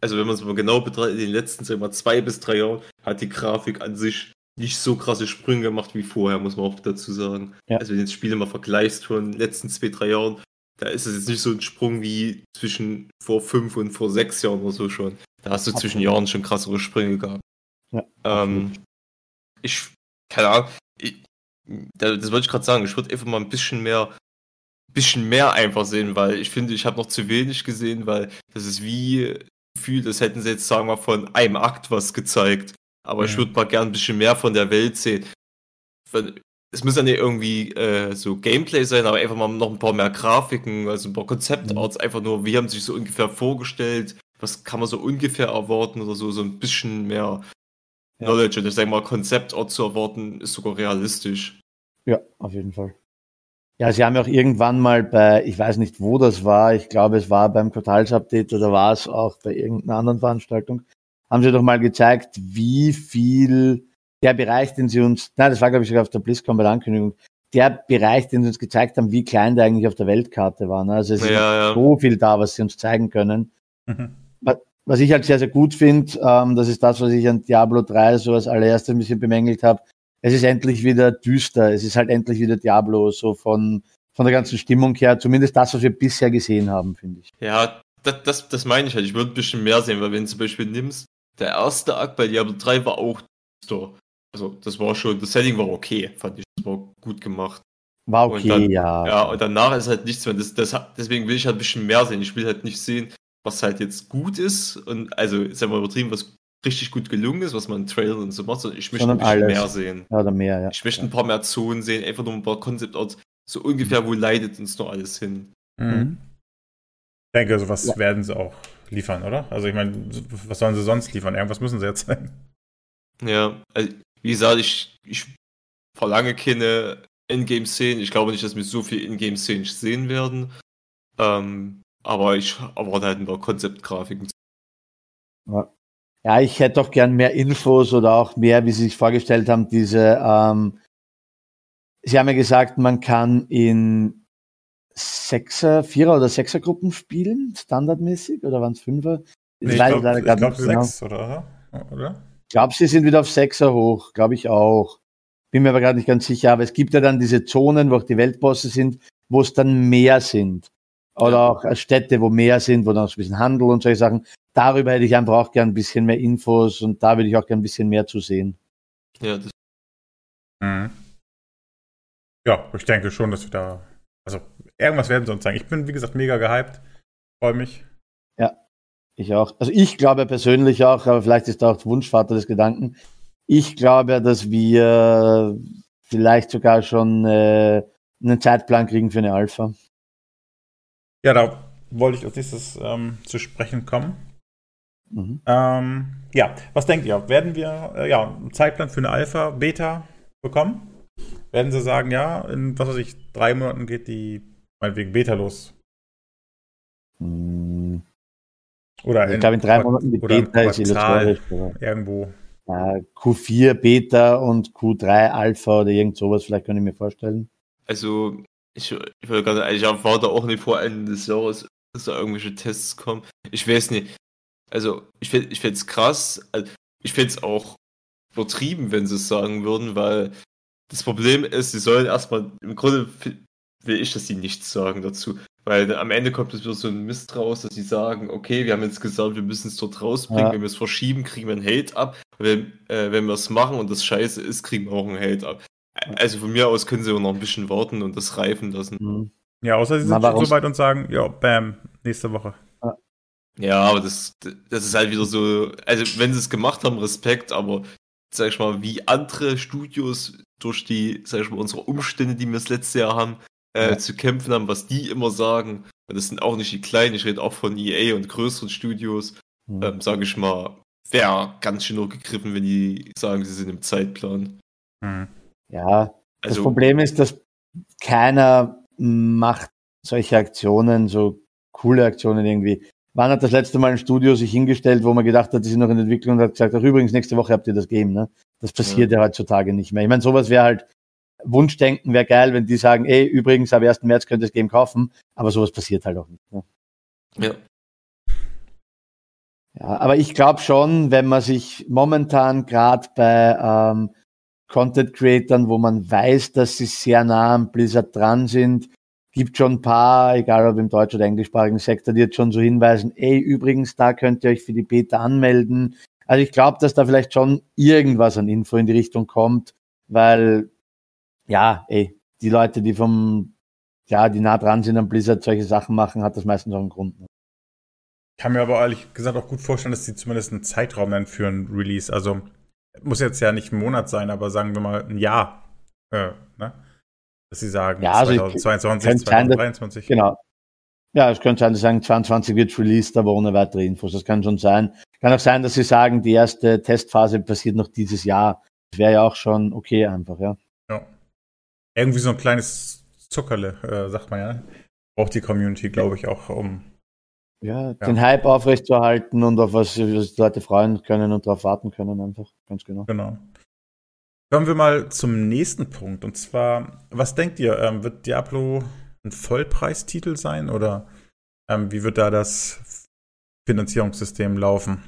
Speaker 3: also wenn man es mal genau betrachtet, in den letzten sagen wir mal, zwei bis drei Jahren hat die Grafik an sich nicht so krasse Sprünge gemacht wie vorher, muss man auch dazu sagen.
Speaker 2: Ja.
Speaker 3: Also wenn du jetzt Spiele mal vergleichst von den letzten zwei, drei Jahren, da ist es jetzt nicht so ein Sprung wie zwischen vor fünf und vor sechs Jahren oder so schon. Da hast du zwischen
Speaker 2: Absolut.
Speaker 3: Jahren schon krassere Sprünge gehabt.
Speaker 2: Ja,
Speaker 3: Ähm, ich, keine Ahnung, ich, da- das wollte ich gerade sagen, ich würde einfach mal ein bisschen mehr, bisschen mehr einfach sehen, weil ich finde, ich habe noch zu wenig gesehen, weil das ist wie gefühlt, das hätten sie jetzt, sagen wir von einem Akt was gezeigt. Aber ich
Speaker 1: Mhm.
Speaker 3: würde mal gern ein bisschen mehr von der Welt sehen. Es muss ja nicht irgendwie äh, so Gameplay sein, aber einfach mal noch ein paar mehr Grafiken, also ein paar Konzeptarts, einfach nur, wie haben sie sich so ungefähr vorgestellt, was kann man so ungefähr erwarten oder so, so ein bisschen mehr
Speaker 2: Ja.
Speaker 3: Knowledge. Und ich denke mal, Konzeptart zu erwarten, ist sogar realistisch.
Speaker 2: Ja, auf jeden Fall. Ja, sie haben ja auch irgendwann mal bei, ich weiß nicht, wo das war, ich glaube, es war beim Quartals-Update oder war es auch bei irgendeiner anderen Veranstaltung, haben sie doch mal gezeigt, wie viel der Bereich, den sie uns, nein, das war, glaube ich, sogar auf der BlizzCon bei der Ankündigung, der Bereich, den sie uns gezeigt haben, wie klein der eigentlich auf der Weltkarte war. Ne? Also es ist
Speaker 3: Ja, ja.
Speaker 2: so viel da, was sie uns zeigen können.
Speaker 1: Mhm.
Speaker 2: Was ich halt sehr, sehr gut finde, ähm, das ist das, was ich an Diablo 3 so als allererstes ein bisschen bemängelt habe. Es ist endlich wieder düster. Es ist halt endlich wieder Diablo, so von, von der ganzen Stimmung her. Zumindest das, was wir bisher gesehen haben, finde ich.
Speaker 3: Ja, das, das, das meine ich halt. Ich würde ein bisschen mehr sehen, weil wenn du zum Beispiel nimmst, der erste Akt bei Diablo 3 war auch düster. Also, das war schon, das Setting war okay, fand ich. Das war gut gemacht.
Speaker 2: War okay,
Speaker 3: dann-
Speaker 2: ja.
Speaker 3: Ja, und danach ist halt nichts mehr. Das, das, deswegen will ich halt ein bisschen mehr sehen. Ich will halt nicht sehen, was halt jetzt gut ist und also, ist ja mal übertrieben, was richtig gut gelungen ist, was man in Trailern und so macht, sondern ich möchte ein bisschen
Speaker 2: alles.
Speaker 3: mehr sehen.
Speaker 2: Ja, oder mehr, ja.
Speaker 3: Ich möchte ein paar mehr Zonen sehen, einfach nur ein paar Concept-Arts, so ungefähr, wo leidet uns noch alles hin.
Speaker 1: Mhm. Ich denke, sowas
Speaker 2: Ja.
Speaker 1: werden sie auch liefern, oder? Also ich meine, was sollen sie sonst liefern? Irgendwas müssen sie jetzt zeigen.
Speaker 3: Ja, also, wie gesagt, ich, ich verlange keine Ingame-Szenen. Ich glaube nicht, dass wir so viel Ingame-Szenen sehen werden. Ähm, aber ich erwarte halt ein paar Konzeptgrafiken.
Speaker 2: Ja, ich hätte auch gern mehr Infos oder auch mehr, wie Sie sich vorgestellt haben, diese, ähm, Sie haben ja gesagt, man kann in Sechser, Vierer oder Sechsergruppen spielen, standardmäßig, oder waren es Fünfer?
Speaker 1: Nee, ich glaube glaub
Speaker 2: genau.
Speaker 1: sechs, oder? oder?
Speaker 2: Ich glaube, sie sind wieder auf Sechser hoch, glaube ich auch. Bin mir aber gerade nicht ganz sicher, aber es gibt ja dann diese Zonen, wo auch die Weltbosse sind, wo es dann mehr sind. Oder
Speaker 3: Ja.
Speaker 2: auch Städte, wo mehr sind, wo dann ein bisschen Handel und solche Sachen. Darüber hätte ich einfach auch gern ein bisschen mehr Infos und da würde ich auch gern ein bisschen mehr zu sehen.
Speaker 3: Ja, das,
Speaker 1: Mhm. Ja, ich denke schon, dass wir da. Also, irgendwas werden sie uns zeigen. Ich bin, wie gesagt, mega gehypt. Freue mich.
Speaker 2: Ich auch. Also ich glaube persönlich auch, aber vielleicht ist da auch Wunschvater des Gedanken. Ich glaube, dass wir vielleicht sogar schon äh, einen Zeitplan kriegen für eine Alpha.
Speaker 1: Ja, da wollte ich als nächstes ähm, zu sprechen kommen.
Speaker 2: Mhm.
Speaker 1: Ähm, ja, was denkt ihr? Werden wir äh, ja, einen Zeitplan für eine Alpha, Beta bekommen? Werden sie sagen, ja, in was weiß ich, drei Monaten geht die meinetwegen Beta los?
Speaker 2: Hm.
Speaker 1: Oder
Speaker 2: Ich glaube, in drei Monaten die Beta ist aber,
Speaker 1: irgendwo.
Speaker 2: äh, Q4 Beta und Q3 Alpha oder irgend sowas, vielleicht kann ich mir vorstellen.
Speaker 3: also, ich, ich will gerade, ich erwarte auch nicht vor Ende des Jahres, dass da irgendwelche Tests kommen. Ich weiß nicht. Also, ich finde ich es krass. Also, ich finde es auch übertrieben, wenn sie es sagen würden, weil das Problem ist, sie sollen erstmal, im Grunde will ich, dass sie nichts sagen dazu. Weil am Ende kommt es wieder so ein Mist raus, dass sie sagen, okay, wir haben jetzt gesagt, wir müssen es dort rausbringen,
Speaker 2: Ja.
Speaker 3: wenn wir es verschieben, kriegen wir einen Hate ab. Wenn, äh, wenn wir es machen und das scheiße ist, kriegen wir auch einen Hate ab. Also von mir aus können sie auch noch ein bisschen warten und das reifen lassen.
Speaker 2: Hm.
Speaker 1: Ja, außer sie
Speaker 2: Na,
Speaker 1: sind
Speaker 2: warum-
Speaker 1: so weit und sagen, ja, bam, nächste Woche.
Speaker 3: Ja, aber das, das ist halt wieder so, also wenn sie es gemacht haben, Respekt, aber sag ich mal, wie andere Studios durch die, sag ich mal, unsere Umstände, die wir das letzte Jahr haben, äh,
Speaker 2: Ja.
Speaker 3: zu kämpfen haben, was die immer sagen, und das sind auch nicht die kleinen, ich rede auch von EA und größeren Studios,
Speaker 2: Hm.
Speaker 3: ähm, sage ich mal, wäre ganz schön nur gegriffen, wenn die sagen, sie sind im Zeitplan.
Speaker 1: Hm.
Speaker 2: Ja, das
Speaker 3: Also,
Speaker 2: Problem ist, dass keiner macht solche Aktionen, so coole Aktionen irgendwie, wann hat das letzte Mal ein Studio sich hingestellt, wo man gedacht hat, die sind noch in Entwicklung und hat gesagt, ach übrigens, nächste Woche habt ihr das Game, ne? Das passiert ja, ja heutzutage nicht mehr. Ich meine, sowas wäre halt, Wunschdenken wäre geil, wenn die sagen, ey, übrigens, am 1. März könnt ihr das Game kaufen, aber sowas passiert halt auch nicht. Ne?
Speaker 3: Ja.
Speaker 2: Ja, aber ich glaube schon, wenn man sich momentan gerade bei ähm, Content Creatern, wo man weiß, dass sie sehr nah am Blizzard dran sind, gibt schon ein paar, egal ob im deutsch- oder englischsprachigen Sektor, die jetzt schon so hinweisen, ey, übrigens, da könnt ihr euch für die Beta anmelden. Also ich glaube, dass da vielleicht schon irgendwas an Info in die Richtung kommt, weil, ja, ey, die Leute, die vom, ja, die nah dran sind am Blizzard solche Sachen machen, hat das meistens auch einen Grund. Ne?
Speaker 1: Ich kann mir aber ehrlich gesagt auch gut vorstellen, dass sie zumindest einen Zeitraum nennen für ein Release. Also muss jetzt ja nicht ein Monat sein, aber sagen wir mal ein Jahr. Äh, ne? Dass sie sagen,
Speaker 2: ja, also
Speaker 1: 2022, 2023.
Speaker 2: Sein, genau. Ja, es könnte sein, dass sie sagen, 22 wird released, aber ohne weitere Infos. Das kann schon sein. Kann auch sein, dass sie sagen, die erste Testphase passiert noch dieses Jahr. Das wäre ja auch schon okay einfach, ja. Ja.
Speaker 1: Irgendwie so ein kleines Zuckerle, äh, sagt man ja. Braucht die Community, glaube ich, auch, um
Speaker 2: ja, ja, den Hype aufrechtzuerhalten und auf was, was die Leute freuen können und darauf warten können, einfach. Ganz genau.
Speaker 1: Genau. Kommen wir mal zum nächsten Punkt. Und zwar, was denkt ihr, ähm, wird Diablo ein Vollpreistitel sein oder ähm, wie wird da das Finanzierungssystem laufen?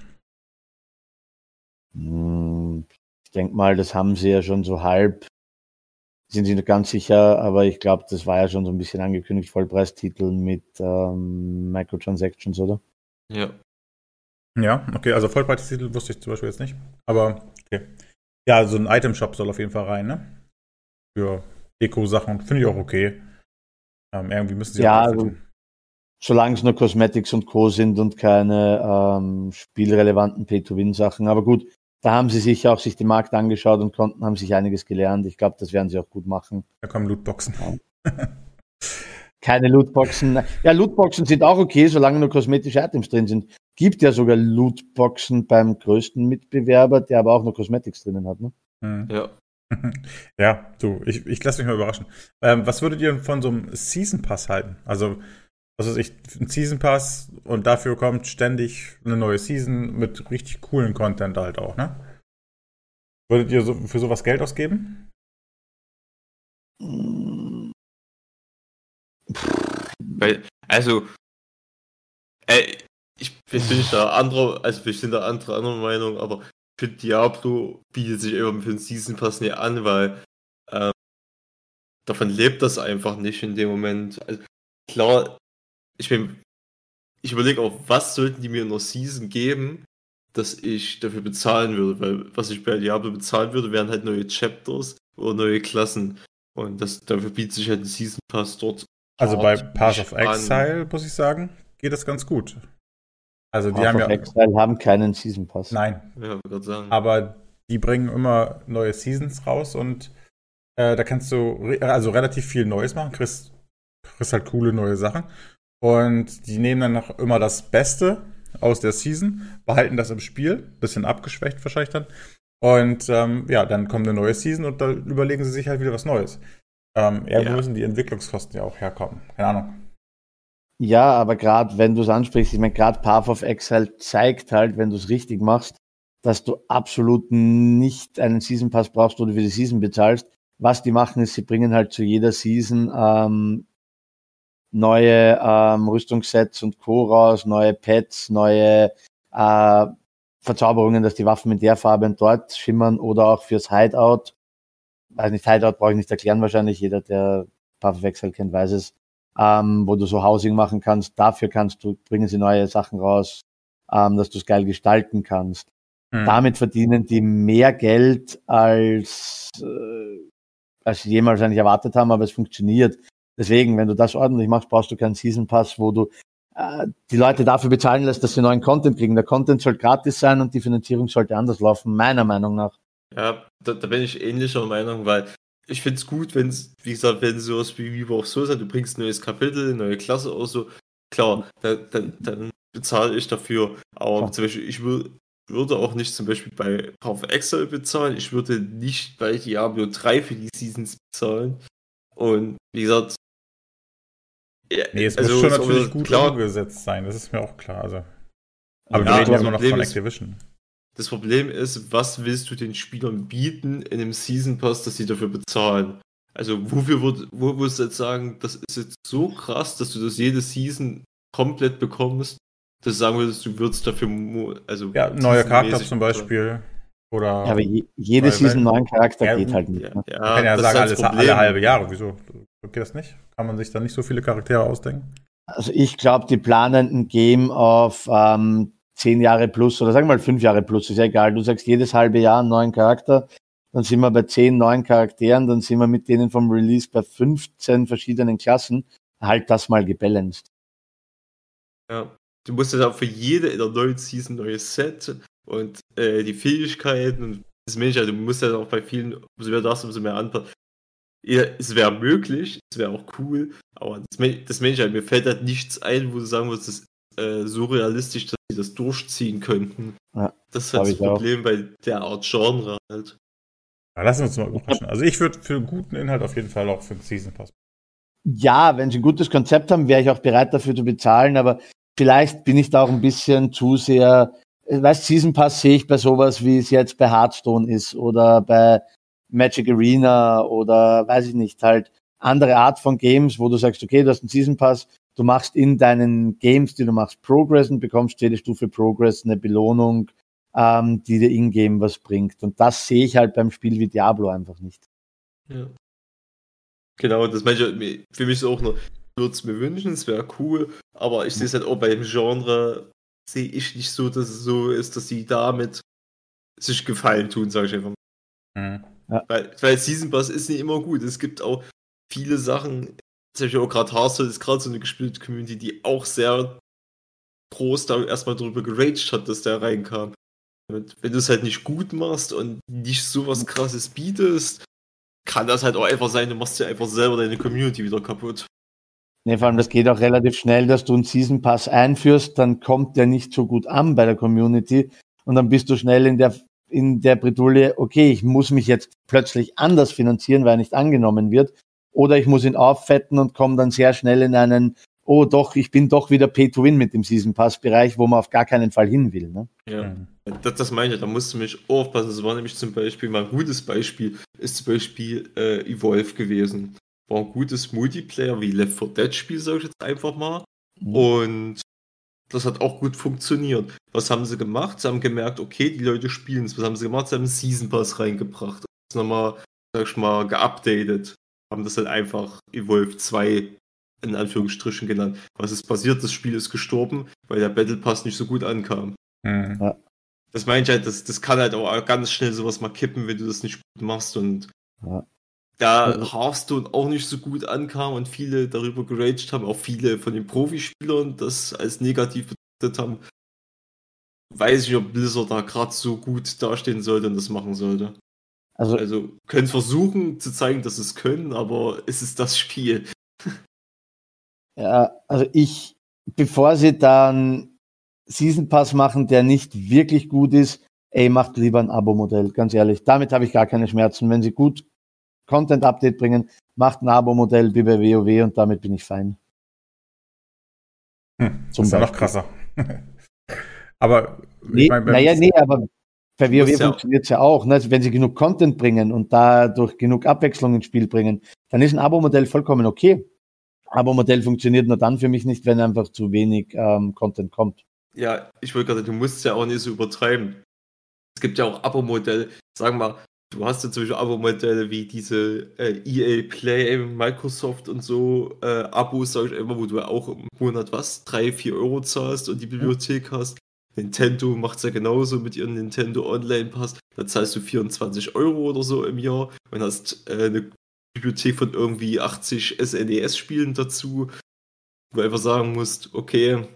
Speaker 2: Hm, ich denke mal, das haben sie ja schon so halb, sind sie nicht ganz sicher, aber ich glaube, das war ja schon so ein bisschen angekündigt, Vollpreistitel mit ähm, Microtransactions, oder?
Speaker 3: Ja.
Speaker 1: Ja, okay, also Vollpreistitel wusste ich zum Beispiel jetzt nicht, aber okay. Ja, so ein Item-Shop soll auf jeden Fall rein, ne? Für Deko-Sachen. Finde ich auch okay. Ähm, irgendwie müssen sie
Speaker 2: ja, also, solange es nur Cosmetics und Co. sind und keine ähm, spielrelevanten Pay-to-Win-Sachen. Aber gut, da haben sie sich auch sich den Markt angeschaut und konnten, haben sich einiges gelernt. Ich glaube, das werden sie auch gut machen.
Speaker 1: Da kommen Lootboxen. [LAUGHS]
Speaker 2: Keine Lootboxen. Ja, Lootboxen sind auch okay, solange nur kosmetische Items drin sind gibt ja sogar Lootboxen beim größten Mitbewerber, der aber auch noch Cosmetics drinnen hat. Ne?
Speaker 3: Mhm. Ja. [LAUGHS]
Speaker 1: ja, du, ich, ich lasse mich mal überraschen. Ähm, was würdet ihr von so einem Season Pass halten? Also, was weiß ich, ein Season Pass und dafür kommt ständig eine neue Season mit richtig coolen Content halt auch, ne? Würdet ihr so, für sowas Geld ausgeben?
Speaker 3: Weil, also, ey, ich, ich bin nicht da andere, also wir sind da andere, andere Meinung, aber für Diablo bietet sich immer für den Season Pass nicht an, weil ähm, davon lebt das einfach nicht in dem Moment. Also, klar, ich bin, ich überlege auch, was sollten die mir in der Season geben, dass ich dafür bezahlen würde, weil was ich bei Diablo bezahlen würde, wären halt neue Chapters oder neue Klassen. Und das, dafür bietet sich halt ein Season Pass dort.
Speaker 1: Also bei Path of Exile, an. muss ich sagen, geht das ganz gut. Also die Half haben ja
Speaker 2: Exile haben keinen Season Pass.
Speaker 1: Nein.
Speaker 3: Ja, sagen.
Speaker 1: Aber die bringen immer neue Seasons raus und äh, da kannst du re also relativ viel Neues machen, kriegst, kriegst halt coole neue Sachen. Und die nehmen dann noch immer das Beste aus der Season, behalten das im Spiel, bisschen abgeschwächt wahrscheinlich dann. Und ähm, ja, dann kommt eine neue Season und da überlegen sie sich halt wieder was Neues. Ähm, irgendwo ja. müssen die Entwicklungskosten ja auch herkommen. Keine Ahnung.
Speaker 2: Ja, aber gerade wenn du es ansprichst, ich meine, gerade Path of Exile zeigt halt, wenn du es richtig machst, dass du absolut nicht einen Season Pass brauchst oder für die Season bezahlst. Was die machen, ist, sie bringen halt zu jeder Season ähm, neue ähm, Rüstungssets und Co. raus, neue Pets, neue äh, Verzauberungen, dass die Waffen mit der Farbe und dort schimmern oder auch fürs Hideout. Weiß nicht, Hideout brauche ich nicht erklären wahrscheinlich. Jeder, der Exile kennt, weiß es ähm, wo du so Housing machen kannst. Dafür kannst du, bringen sie neue Sachen raus, ähm, dass du es geil gestalten kannst. Mhm. Damit verdienen die mehr Geld als, äh, als sie jemals eigentlich erwartet haben, aber es funktioniert. Deswegen, wenn du das ordentlich machst, brauchst du keinen Season Pass, wo du äh, die Leute dafür bezahlen lässt, dass sie neuen Content kriegen. Der Content soll gratis sein und die Finanzierung sollte anders laufen, meiner Meinung nach.
Speaker 3: Ja, da, da bin ich ähnlicher Meinung, weil ich finde es gut, wenn es, wie gesagt, wenn sowas wie Vivo auch so sein, du bringst ein neues Kapitel, neue Klasse aus, so, klar, dann, dann, dann bezahle ich dafür. Aber ja. zum Beispiel, ich würde würde auch nicht zum Beispiel bei Path Excel bezahlen. Ich würde nicht bei Diablo 3 für die Seasons bezahlen. Und wie gesagt,
Speaker 1: Ja, nee, es also, muss schon natürlich gut klar. umgesetzt sein, das ist mir auch klar. Also. Aber ja, wir reden ja immer noch von Activision.
Speaker 3: Das Problem ist, was willst du den Spielern bieten in einem Season Pass, dass sie dafür bezahlen? Also wofür wird, wo würdest du jetzt sagen, das ist jetzt so krass, dass du das jede Season komplett bekommst, dass du sagen würdest, du würdest dafür, also
Speaker 1: ja, neue Charakter zum Beispiel. Oder
Speaker 2: ja, aber je, jede Season neuen Charakter ja, geht halt nicht.
Speaker 1: Ja, ne? ja, kann ja sagen, alles, alle halbe Jahre. Wieso? Geht das nicht? Kann man sich da nicht so viele Charaktere ausdenken?
Speaker 2: Also ich glaube, die planen ein Game auf ähm, zehn Jahre plus oder sagen wir mal fünf Jahre plus, ist ja egal. Du sagst jedes halbe Jahr einen neuen Charakter, dann sind wir bei zehn neuen Charakteren, dann sind wir mit denen vom Release bei 15 verschiedenen Klassen. Halt das mal gebalanced.
Speaker 3: Ja, du musst ja auch für jede in der neuen Season neues Set und äh, die Fähigkeiten und das Mensch, also du musst ja auch bei vielen, umso mehr das, umso mehr anpassen. Ja, es wäre möglich, es wäre auch cool, aber das, das Mensch, mir fällt halt nichts ein, wo du sagen würdest, das ist äh, so realistisch, dass sie das durchziehen könnten. Ja, das ist halt das Problem auch. bei der Art Genre halt.
Speaker 1: Ja, lassen wir uns mal überraschen. Also ich würde für guten Inhalt auf jeden Fall auch für den Season Pass.
Speaker 2: Ja, wenn sie ein gutes Konzept haben, wäre ich auch bereit dafür zu bezahlen, aber vielleicht bin ich da auch ein bisschen zu sehr, weißt, Season Pass sehe ich bei sowas, wie es jetzt bei Hearthstone ist oder bei Magic Arena oder weiß ich nicht, halt andere Art von Games, wo du sagst, okay, du hast einen Season Pass, du machst in deinen Games, die du machst, Progress und bekommst jede Stufe Progress eine Belohnung, ähm, die dir in-game was bringt. Und das sehe ich halt beim Spiel wie Diablo einfach nicht.
Speaker 3: Ja. Genau, das meine ich, für mich ist auch noch, würde es mir wünschen, es wäre cool, aber ich sehe es halt auch bei dem Genre, sehe ich nicht so, dass es so ist, dass sie damit sich Gefallen tun, sage ich einfach mal. Mhm. Ja. Weil, weil Season Pass ist nicht immer gut. Es gibt auch viele Sachen, zum Beispiel auch gerade Hearthstone ist gerade so eine gespielte Community, die auch sehr groß da erstmal drüber geraged hat, dass der reinkam. Und wenn du es halt nicht gut machst und nicht so was krasses bietest, kann das halt auch einfach sein, du machst dir einfach selber deine Community wieder kaputt.
Speaker 2: Ne, vor allem, das geht auch relativ schnell, dass du einen Season Pass einführst, dann kommt der nicht so gut an bei der Community und dann bist du schnell in der, in der Bredouille, okay, ich muss mich jetzt plötzlich anders finanzieren, weil er nicht angenommen wird oder ich muss ihn auffetten und komme dann sehr schnell in einen, oh doch, ich bin doch wieder Pay-to-Win mit dem Season Pass-Bereich, wo man auf gar keinen Fall hin will. Ne?
Speaker 3: Ja, das, das meine ich, da musst du mich aufpassen. Das war nämlich zum Beispiel mal ein gutes Beispiel, ist zum Beispiel äh, Evolve gewesen. War ein gutes Multiplayer wie Left 4 Dead Spiel, sag ich jetzt einfach mal. Mhm. Und das hat auch gut funktioniert. Was haben sie gemacht? Sie haben gemerkt, okay, die Leute spielen es. Was haben sie gemacht? Sie haben einen Season Pass reingebracht. Das nochmal, sag ich mal, geupdatet haben das halt einfach Evolve 2 in Anführungsstrichen genannt. Was ist passiert? Das Spiel ist gestorben, weil der Battle Pass nicht so gut ankam. Mhm. Ja. Das meine ich halt, das, das kann halt auch ganz schnell sowas mal kippen, wenn du das nicht gut machst und ja. Da Hearthstone auch nicht so gut ankam und viele darüber geraged haben, auch viele von den Profispielern das als negativ betrachtet haben, weiß ich, ob Blizzard da gerade so gut dastehen sollte und das machen sollte. Also, also können versuchen zu zeigen, dass es können, aber es ist das Spiel. [LAUGHS]
Speaker 2: Ja, also ich, bevor sie dann Season Pass machen, der nicht wirklich gut ist, ey, macht lieber ein Abo-Modell, ganz ehrlich. Damit habe ich gar keine Schmerzen. Wenn sie gut Content-Update bringen, macht ein Abo-Modell wie bei WoW und damit bin ich fein.
Speaker 1: Hm, Zum ist ja noch krasser. [LAUGHS] aber
Speaker 2: nee, ich mein, naja, nee, aber bei WoW funktioniert es ja auch. Ne? Also wenn sie genug Content bringen und dadurch genug Abwechslung ins Spiel bringen, dann ist ein Abo-Modell vollkommen okay. Abo-Modell funktioniert nur dann für mich nicht, wenn einfach zu wenig ähm, Content kommt.
Speaker 3: Ja, ich wollte gerade, du musst es ja auch nicht so übertreiben. Es gibt ja auch Abo-Modelle, sagen wir mal, du hast ja zum Beispiel Abo-Modelle wie diese äh, EA Play, Microsoft und so äh, Abos, sag ich immer, wo du auch im Monat was, drei, vier Euro zahlst und die Bibliothek hast. Nintendo macht es ja genauso mit ihrem Nintendo Online Pass. Da zahlst du 24 Euro oder so im Jahr und hast äh, eine Bibliothek von irgendwie 80 SNES-Spielen dazu, wo du einfach sagen musst, okay,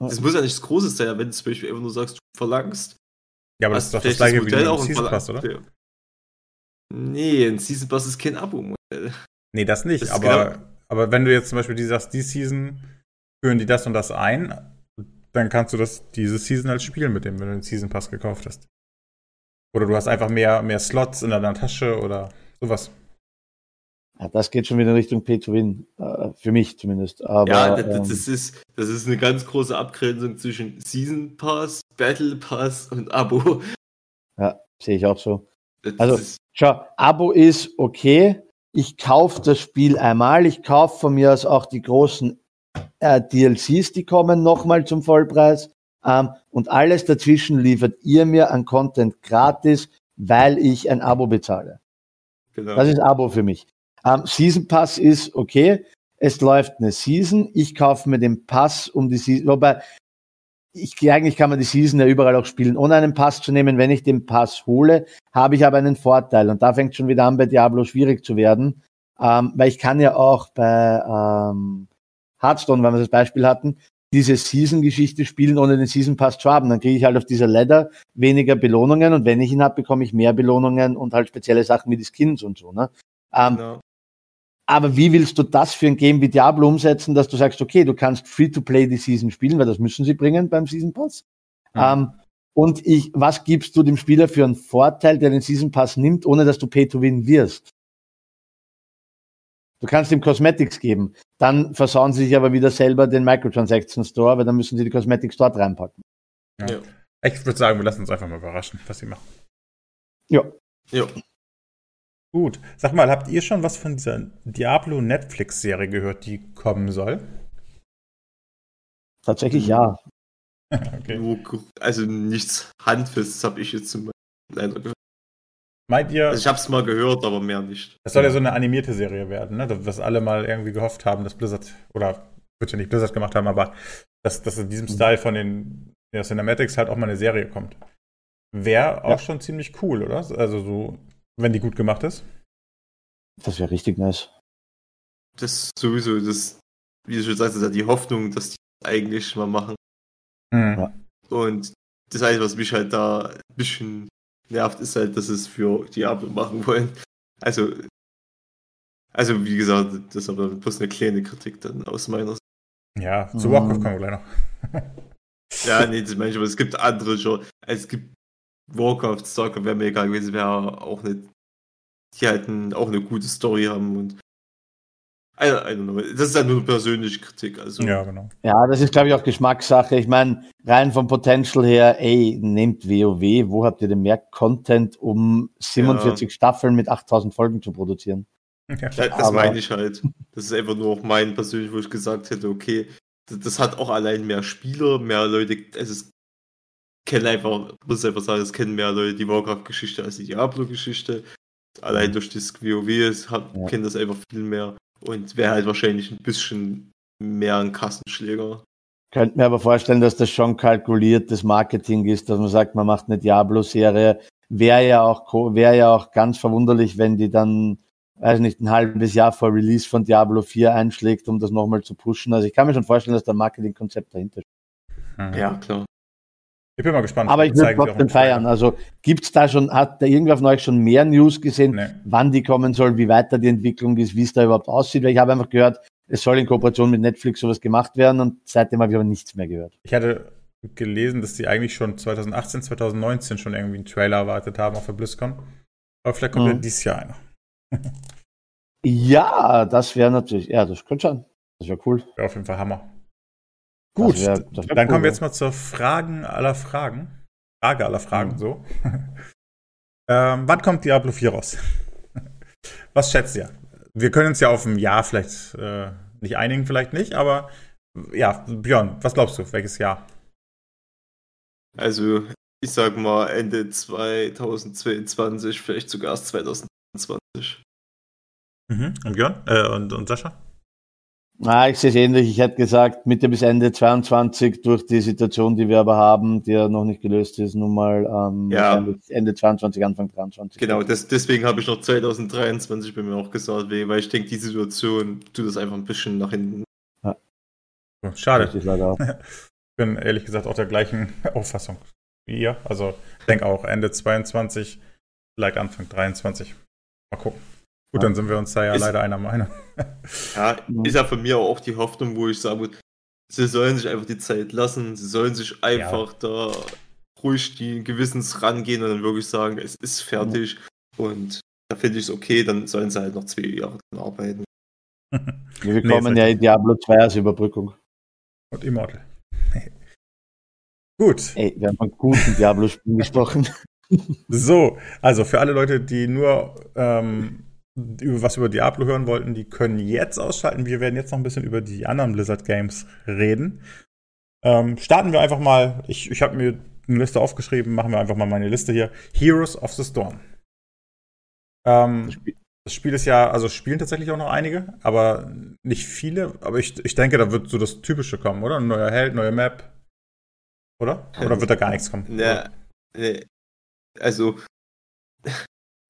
Speaker 3: das muss ja nichts Großes sein, wenn du zum Beispiel einfach nur sagst, du verlangst.
Speaker 1: Ja, aber das ist doch das gleiche wie ein Season Pass, oder?
Speaker 3: Nee, ein Season Pass ist kein Abo-Modell.
Speaker 1: Nee, das nicht, das aber, genau aber wenn du jetzt zum Beispiel die sagst, die Season führen die das und das ein, dann kannst du das diese Season halt spielen mit dem, wenn du den Season Pass gekauft hast. Oder du hast einfach mehr, mehr Slots in deiner Tasche oder sowas.
Speaker 2: Ja, das geht schon wieder in Richtung Pay to Win, äh, für mich zumindest. Aber,
Speaker 3: ja, das,
Speaker 2: ähm,
Speaker 3: das, ist, das ist eine ganz große Abgrenzung zwischen Season Pass, Battle Pass und Abo.
Speaker 2: ja, sehe ich auch so.
Speaker 3: Das
Speaker 2: Also-
Speaker 3: ist,
Speaker 2: Schau, Abo ist okay. Ich kaufe das Spiel einmal. Ich kaufe von mir aus auch die großen äh, DLCs, die kommen nochmal zum Vollpreis. Ähm, und alles dazwischen liefert ihr mir an Content gratis, weil ich ein Abo bezahle.
Speaker 3: genau.
Speaker 2: Das ist Abo für mich. Ähm, Season Pass ist okay. Es läuft eine Season. Ich kaufe mir den Pass um die Season. Wobei, ich, eigentlich kann man die Season ja überall auch spielen, ohne einen Pass zu nehmen. Wenn ich den Pass hole, habe ich aber einen Vorteil. Und da fängt schon wieder an, bei Diablo schwierig zu werden. Ähm, weil ich kann ja auch bei ähm, Hearthstone, wenn wir das Beispiel hatten, diese Season-Geschichte spielen, ohne den Season Pass zu haben. Dann kriege ich halt auf dieser Ladder weniger Belohnungen und wenn ich ihn habe, bekomme ich mehr Belohnungen und halt spezielle Sachen wie die Skins und so. Ne? Ähm,
Speaker 3: genau.
Speaker 2: Aber wie willst du das für ein Game wie Diablo umsetzen, dass du sagst, okay, du kannst Free-to-Play die Season spielen, weil das müssen sie bringen beim Season Pass.
Speaker 1: Mhm.
Speaker 2: Ähm, und ich, was gibst du dem Spieler für einen Vorteil, der den Season Pass nimmt, ohne dass du Pay-to-Win wirst? Du kannst ihm Cosmetics geben. Dann versauen sie sich aber wieder selber den Microtransaction Store, weil dann müssen sie die Cosmetics dort reinpacken.
Speaker 1: Ja.
Speaker 3: Ja.
Speaker 1: Ich würde sagen, wir lassen uns einfach mal überraschen, was sie machen.
Speaker 2: Ja.
Speaker 3: Ja.
Speaker 1: Gut. Sag mal, habt ihr schon was von dieser Diablo Netflix-Serie gehört, die kommen soll?
Speaker 2: Tatsächlich
Speaker 3: Mhm.
Speaker 2: ja. [LAUGHS]
Speaker 1: Okay.
Speaker 3: Nur, gr- also nichts Handfestes habe ich jetzt zum Beispiel leider gehört.
Speaker 1: Meint ihr,
Speaker 3: Also ich habe es mal gehört, aber mehr nicht.
Speaker 1: das soll ja so eine animierte Serie werden, ne? Das- Was alle mal irgendwie gehofft haben, dass Blizzard, oder wird ja nicht Blizzard gemacht haben, aber dass, dass in diesem
Speaker 2: Mhm.
Speaker 1: Style von den ja, Cinematics halt auch mal eine Serie kommt. Wäre auch
Speaker 2: Ja.
Speaker 1: schon ziemlich cool, oder? Also so, wenn die gut gemacht ist.
Speaker 2: Das wäre richtig nice.
Speaker 3: Das ist sowieso, das, wie du schon sagst, ist ja die Hoffnung, dass die das eigentlich mal machen.
Speaker 1: Mhm.
Speaker 3: Und das Einzige, was mich halt da ein bisschen nervt, ist halt, dass es für Diablo machen wollen. Also, also wie gesagt, das ist aber bloß eine kleine Kritik dann aus meiner Sicht.
Speaker 1: Ja, zu
Speaker 2: Mhm.
Speaker 1: Warcraft kommen wir gleich noch.
Speaker 3: Ja, nee, das meine ich, aber es gibt andere schon. Es gibt Warcraft, Starcraft, wäre mir egal gewesen, wäre auch nicht, die halt ein, auch eine gute Story haben und I, I don't know. Das ist halt nur eine persönliche Kritik. Also,
Speaker 1: Ja, genau.
Speaker 2: Ja, das ist, glaube ich, auch Geschmackssache. Ich meine, rein vom Potential her, ey, nehmt WoW, wo habt ihr denn mehr Content, um 47 Staffeln mit 8000 Folgen zu produzieren?
Speaker 1: Ja.
Speaker 3: Ja, das
Speaker 2: Aber-
Speaker 3: meine ich halt. Das ist einfach nur auch mein persönlich, wo ich gesagt hätte, okay, das, das hat auch allein mehr Spieler, mehr Leute, es kennen einfach, muss einfach sagen, es kennen mehr Leute die Warcraft-Geschichte als die Diablo-Geschichte. Allein durch das WoW es hat,
Speaker 2: Ja.
Speaker 3: kennen das einfach viel mehr und wäre halt wahrscheinlich ein bisschen mehr ein Kassenschläger.
Speaker 2: Könnt mir aber vorstellen, dass das schon kalkuliertes Marketing ist, dass man sagt, man macht eine Diablo-Serie. Wäre ja auch, wäre ja auch ganz verwunderlich, wenn die dann, weiß nicht, ein halbes Jahr vor Release von Diablo 4 einschlägt, um das nochmal zu pushen. Also ich kann mir schon vorstellen, dass da ein Marketingkonzept dahinter steht.
Speaker 1: Mhm.
Speaker 3: Ja, klar.
Speaker 1: Ich bin mal gespannt.
Speaker 2: Aber ich würde trotzdem feiern. Also gibt's da schon, hat da irgendwer von euch schon mehr News gesehen,
Speaker 1: Nee.
Speaker 2: wann die kommen soll, wie weiter die Entwicklung ist, wie es da überhaupt aussieht? Weil ich habe einfach gehört, es soll in Kooperation mit Netflix sowas gemacht werden und seitdem habe ich aber nichts mehr gehört.
Speaker 1: Ich hatte gelesen, dass sie eigentlich schon 2018, 2019 schon irgendwie einen Trailer erwartet haben auf der BlizzCon. Aber vielleicht kommt
Speaker 2: Mhm.
Speaker 1: ja dieses Jahr einer.
Speaker 2: Ja, das wäre natürlich, ja, das könnte schon. Das wäre cool.
Speaker 1: Wäre auf jeden Fall Hammer.
Speaker 2: Das
Speaker 1: Gut,
Speaker 2: wär- das wär
Speaker 1: dann
Speaker 2: cool,
Speaker 1: kommen wir jetzt mal zur Fragen aller Fragen. Frage aller Fragen,
Speaker 2: Mhm.
Speaker 1: so. [LAUGHS] ähm, wann kommt Diablo 4 raus? [LAUGHS] Was schätzt ihr? Wir können uns ja auf ein Jahr vielleicht äh, nicht einigen, vielleicht nicht, aber ja, Björn, was glaubst du? Welches Jahr?
Speaker 3: Also, ich sag mal Ende 2022, vielleicht sogar erst 2020.
Speaker 1: Mhm. Und Björn? Äh, und, und Sascha?
Speaker 2: Ah, ich sehe es ähnlich. Ich hätte gesagt, Mitte bis Ende 22 durch die Situation, die wir aber haben, die ja noch nicht gelöst ist, nun mal ähm,
Speaker 3: Ja.
Speaker 2: Ende 22, Anfang 23.
Speaker 3: Genau, das, deswegen habe ich noch 2023 bei mir auch gesagt, weil ich denke, die Situation tut das einfach ein bisschen nach hinten.
Speaker 1: Oh, Schade. Ich bin ehrlich gesagt auch der gleichen [LAUGHS] Auffassung wie ihr. Also ich denke auch Ende 22, vielleicht Anfang 23. Mal gucken. Gut,
Speaker 2: Ja.
Speaker 1: dann sind wir uns da ja
Speaker 3: Ist-
Speaker 1: leider einer Meinung. [LAUGHS]
Speaker 3: Ja,
Speaker 2: Mhm.
Speaker 3: ist ja von mir auch die Hoffnung, wo ich sage, sie sollen sich einfach die Zeit lassen, sie sollen sich einfach da ruhig die Gewissens rangehen und dann wirklich sagen, es ist fertig und da finde ich es okay, dann sollen sie halt noch zwei Jahre dran arbeiten. [LAUGHS]
Speaker 2: Wir bekommen nee, ja in Diablo 2 als Überbrückung.
Speaker 1: Und Immortal. [LAUGHS] Gut.
Speaker 2: Ey, wir haben von guten Diablo-Spielen gesprochen.
Speaker 1: So, also für alle Leute, die nur ähm, über was über Diablo hören wollten, die können jetzt ausschalten. Wir werden jetzt noch ein bisschen über die anderen Blizzard Games reden. Ähm, starten wir einfach mal. Ich, ich habe mir eine Liste aufgeschrieben. Machen wir einfach mal meine Liste hier. Heroes of the Storm. Ähm, das Spiel ist ja, also spielen tatsächlich auch noch einige, aber nicht viele. Aber ich, ich denke, da wird so das Typische kommen, oder? Ein neuer Held, neue Map. Oder? Oder wird da gar nichts kommen?
Speaker 3: Ne, also.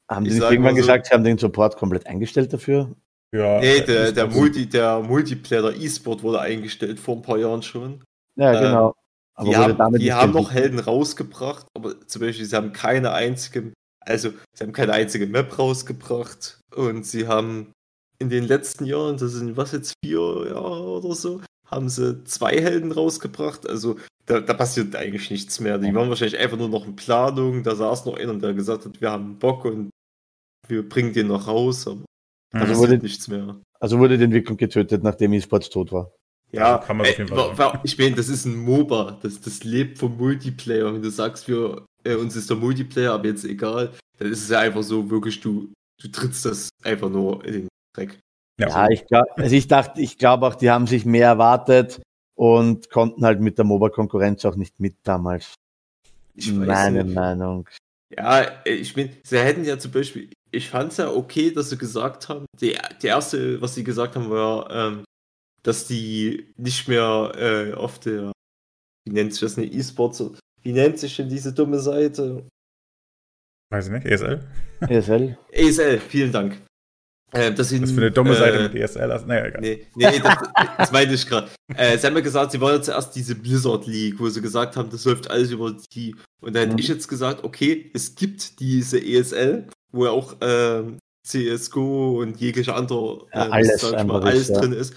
Speaker 2: Haben die nicht irgendwann so, gesagt, sie haben den Support komplett eingestellt dafür?
Speaker 3: Ja. Nee, der, der, Multi, der Multiplayer, der E-Sport wurde eingestellt vor ein paar Jahren schon.
Speaker 2: Ja, ähm, genau.
Speaker 3: Aber die haben, die haben noch Helden rausgebracht, aber zum Beispiel, sie haben keine einzige, also sie haben keine einzige Map rausgebracht und sie haben in den letzten Jahren, das sind was jetzt vier Jahre oder so, haben sie zwei Helden rausgebracht. Also da, da passiert eigentlich nichts mehr. Die waren wahrscheinlich einfach nur noch in Planung. Da saß noch einer, der gesagt hat, wir haben Bock und wir bringen den noch raus. Aber
Speaker 2: da also wurde nichts mehr. Also wurde die Entwicklung getötet, nachdem E-Sports tot war.
Speaker 3: Ja, also kann man ey, war, ich meine, das ist ein MOBA, das, das lebt vom Multiplayer. Wenn du sagst, wir, äh, uns ist der Multiplayer, aber jetzt egal, dann ist es ja einfach so, wirklich, du, du trittst das einfach nur in den Dreck.
Speaker 2: Ja, ja ich glaube, also ich dachte, ich glaube auch, die haben sich mehr erwartet und konnten halt mit der MOBA-Konkurrenz auch nicht mit damals. Ich Meine nicht. Meinung.
Speaker 3: Ja, ich bin, sie hätten ja zum Beispiel, ich fand es ja okay, dass sie gesagt haben, die, die erste, was sie gesagt haben, war, ähm, dass die nicht mehr äh, auf der, wie nennt sich das, eine E-Sports, wie nennt sich denn diese dumme Seite?
Speaker 1: Weiß ich nicht, ESL?
Speaker 2: ESL.
Speaker 3: ESL, vielen Dank.
Speaker 1: Äh, das, sind, das für eine dumme Seite äh, mit ESL. Also, naja, egal.
Speaker 3: Nee, nee das, das meinte ich gerade. Äh, sie haben ja gesagt, sie wollen ja zuerst diese Blizzard League, wo sie gesagt haben, das läuft alles über die. Und da hätte mhm. ich jetzt gesagt, okay, es gibt diese ESL, wo ja auch ähm, CSGO und jegliche andere
Speaker 2: äh, ja, alles,
Speaker 3: mal, alles ist, drin ist.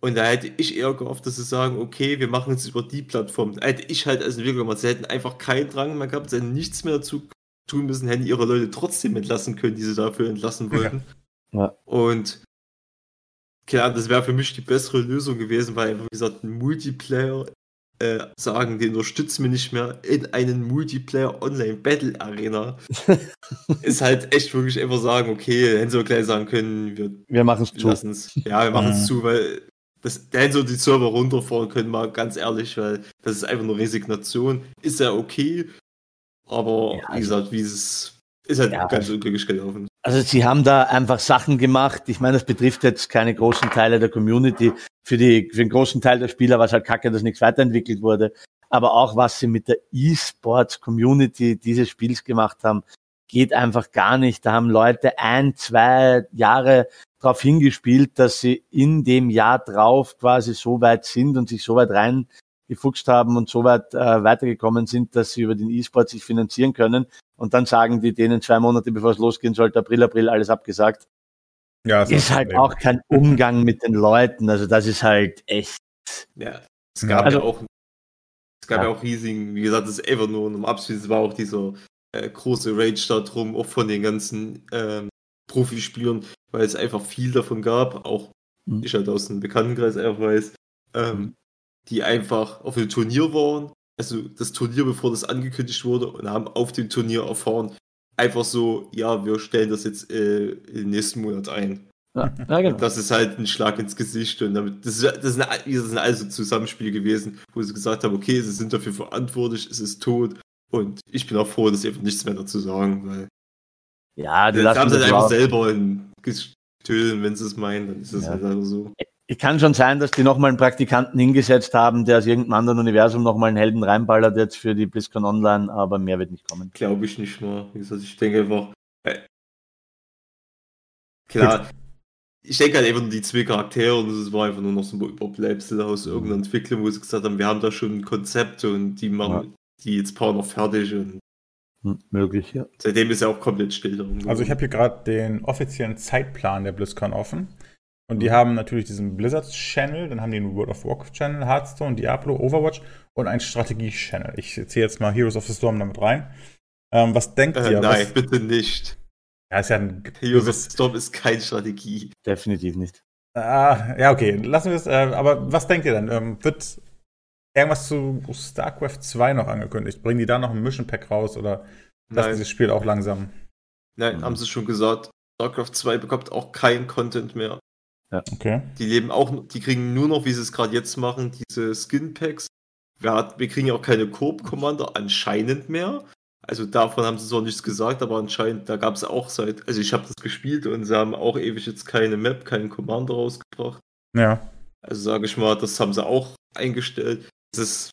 Speaker 3: Und da hätte ich eher gehofft, dass sie sagen, okay, wir machen es über die Plattform. Da hätte ich halt als Entwickler gemacht. Sie hätten einfach keinen Drang mehr gehabt, sie hätten nichts mehr dazu tun müssen, hätten ihre Leute trotzdem entlassen können, die sie dafür entlassen wollten. Ja. Ja. Und klar, das wäre für mich die bessere Lösung gewesen, weil, wie gesagt, ein Multiplayer äh, sagen, den unterstützen wir nicht mehr in einen Multiplayer Online Battle Arena. [LAUGHS] ist halt echt wirklich einfach sagen, okay, hätten sie gleich sagen können, wir,
Speaker 2: wir machen es zu.
Speaker 3: Ja, wir machen es mhm. zu, weil das, da hätten sie die Server runterfahren können, mal ganz ehrlich, weil das ist einfach nur Resignation. Ist ja okay, aber ja, wie gesagt, wie es ist halt ja, ganz unglücklich gelaufen.
Speaker 2: Also sie haben da einfach Sachen gemacht. Ich meine, das betrifft jetzt keine großen Teile der Community. Für, die, für den großen Teil der Spieler war es halt kacke, dass nichts weiterentwickelt wurde. Aber auch was sie mit der E-Sports-Community dieses Spiels gemacht haben, geht einfach gar nicht. Da haben Leute ein, zwei Jahre darauf hingespielt, dass sie in dem Jahr drauf quasi so weit sind und sich so weit reingefuchst haben und so weit äh, weitergekommen sind, dass sie über den E-Sport sich finanzieren können und dann sagen die denen zwei Monate bevor es losgehen sollte, April, April, alles abgesagt. Ja, ist, ist halt auch kein Umgang mit den Leuten. Also das ist halt echt.
Speaker 3: Ja, es gab also, ja auch, es gab ja. ja auch riesigen, wie gesagt, das ist einfach nur um Abschluss, es war auch dieser äh, große Rage da drum, auch von den ganzen ähm, Profispielern, weil es einfach viel davon gab, auch mhm. ich halt aus dem Bekanntenkreis einfach weiß, ähm, mhm. die einfach auf dem Turnier waren also das Turnier, bevor das angekündigt wurde, und haben auf dem Turnier erfahren, einfach so, ja, wir stellen das jetzt äh, im nächsten Monat ein. Ja, ja, genau. Das ist halt ein Schlag ins Gesicht und damit, das, ist, das, sind, das sind also Zusammenspiel gewesen, wo sie gesagt haben, okay, sie sind dafür verantwortlich, es ist tot und ich bin auch froh, dass sie einfach nichts mehr dazu sagen, weil
Speaker 2: ja,
Speaker 3: die lassen haben sie halt einfach selber in Gestöhlen, wenn sie es meinen, dann ist es ja. halt einfach so.
Speaker 2: Es kann schon sein, dass die nochmal einen Praktikanten hingesetzt haben, der aus irgendeinem anderen Universum nochmal einen Helden reinballert jetzt für die BlizzCon Online, aber mehr wird nicht kommen.
Speaker 3: Glaube ich nicht mal. Wie gesagt, ich denke einfach, äh, klar, Gut. ich denke halt einfach nur die zwei Charaktere und es war einfach nur noch so ein Überbleibsel aus mhm. irgendeiner Entwicklung, wo sie gesagt haben, wir haben da schon Konzepte und die machen ja. die jetzt paar noch fertig und
Speaker 2: hm, Möglich, ja.
Speaker 3: Seitdem ist er auch komplett still
Speaker 1: darum. Also ich habe hier gerade den offiziellen Zeitplan der BlizzCon offen. Und die haben natürlich diesen Blizzard-Channel, dann haben die einen World of Warcraft-Channel, Hearthstone, Diablo, Overwatch und einen Strategie-Channel. Ich ziehe jetzt mal Heroes of the Storm damit rein. Ähm, was denkt
Speaker 3: äh,
Speaker 1: ihr?
Speaker 3: Nein,
Speaker 1: was,
Speaker 3: bitte nicht.
Speaker 1: Ja, ist ja ein [LAUGHS]
Speaker 3: Heroes of Storm ist keine Strategie.
Speaker 2: Definitiv nicht.
Speaker 1: Ah, ja, okay, lassen wir es. Äh, aber was denkt ihr denn? Ähm, wird irgendwas zu StarCraft 2 noch angekündigt? Bringen die da noch ein Mission Pack raus oder lassen dieses Spiel auch langsam?
Speaker 3: Nein, mhm. haben sie schon gesagt. StarCraft 2 bekommt auch kein Content mehr.
Speaker 1: Ja. Okay.
Speaker 3: Die leben auch, die kriegen nur noch, wie sie es gerade jetzt machen, diese Skin Packs. Wir, hat, wir kriegen ja auch keine Coop-Commander anscheinend mehr. Also davon haben sie so nichts gesagt, aber anscheinend, da gab es auch seit, also ich habe das gespielt und sie haben auch ewig jetzt keine Map, keinen Commander rausgebracht.
Speaker 1: Ja.
Speaker 3: Also sage ich mal, das haben sie auch eingestellt. Das ist,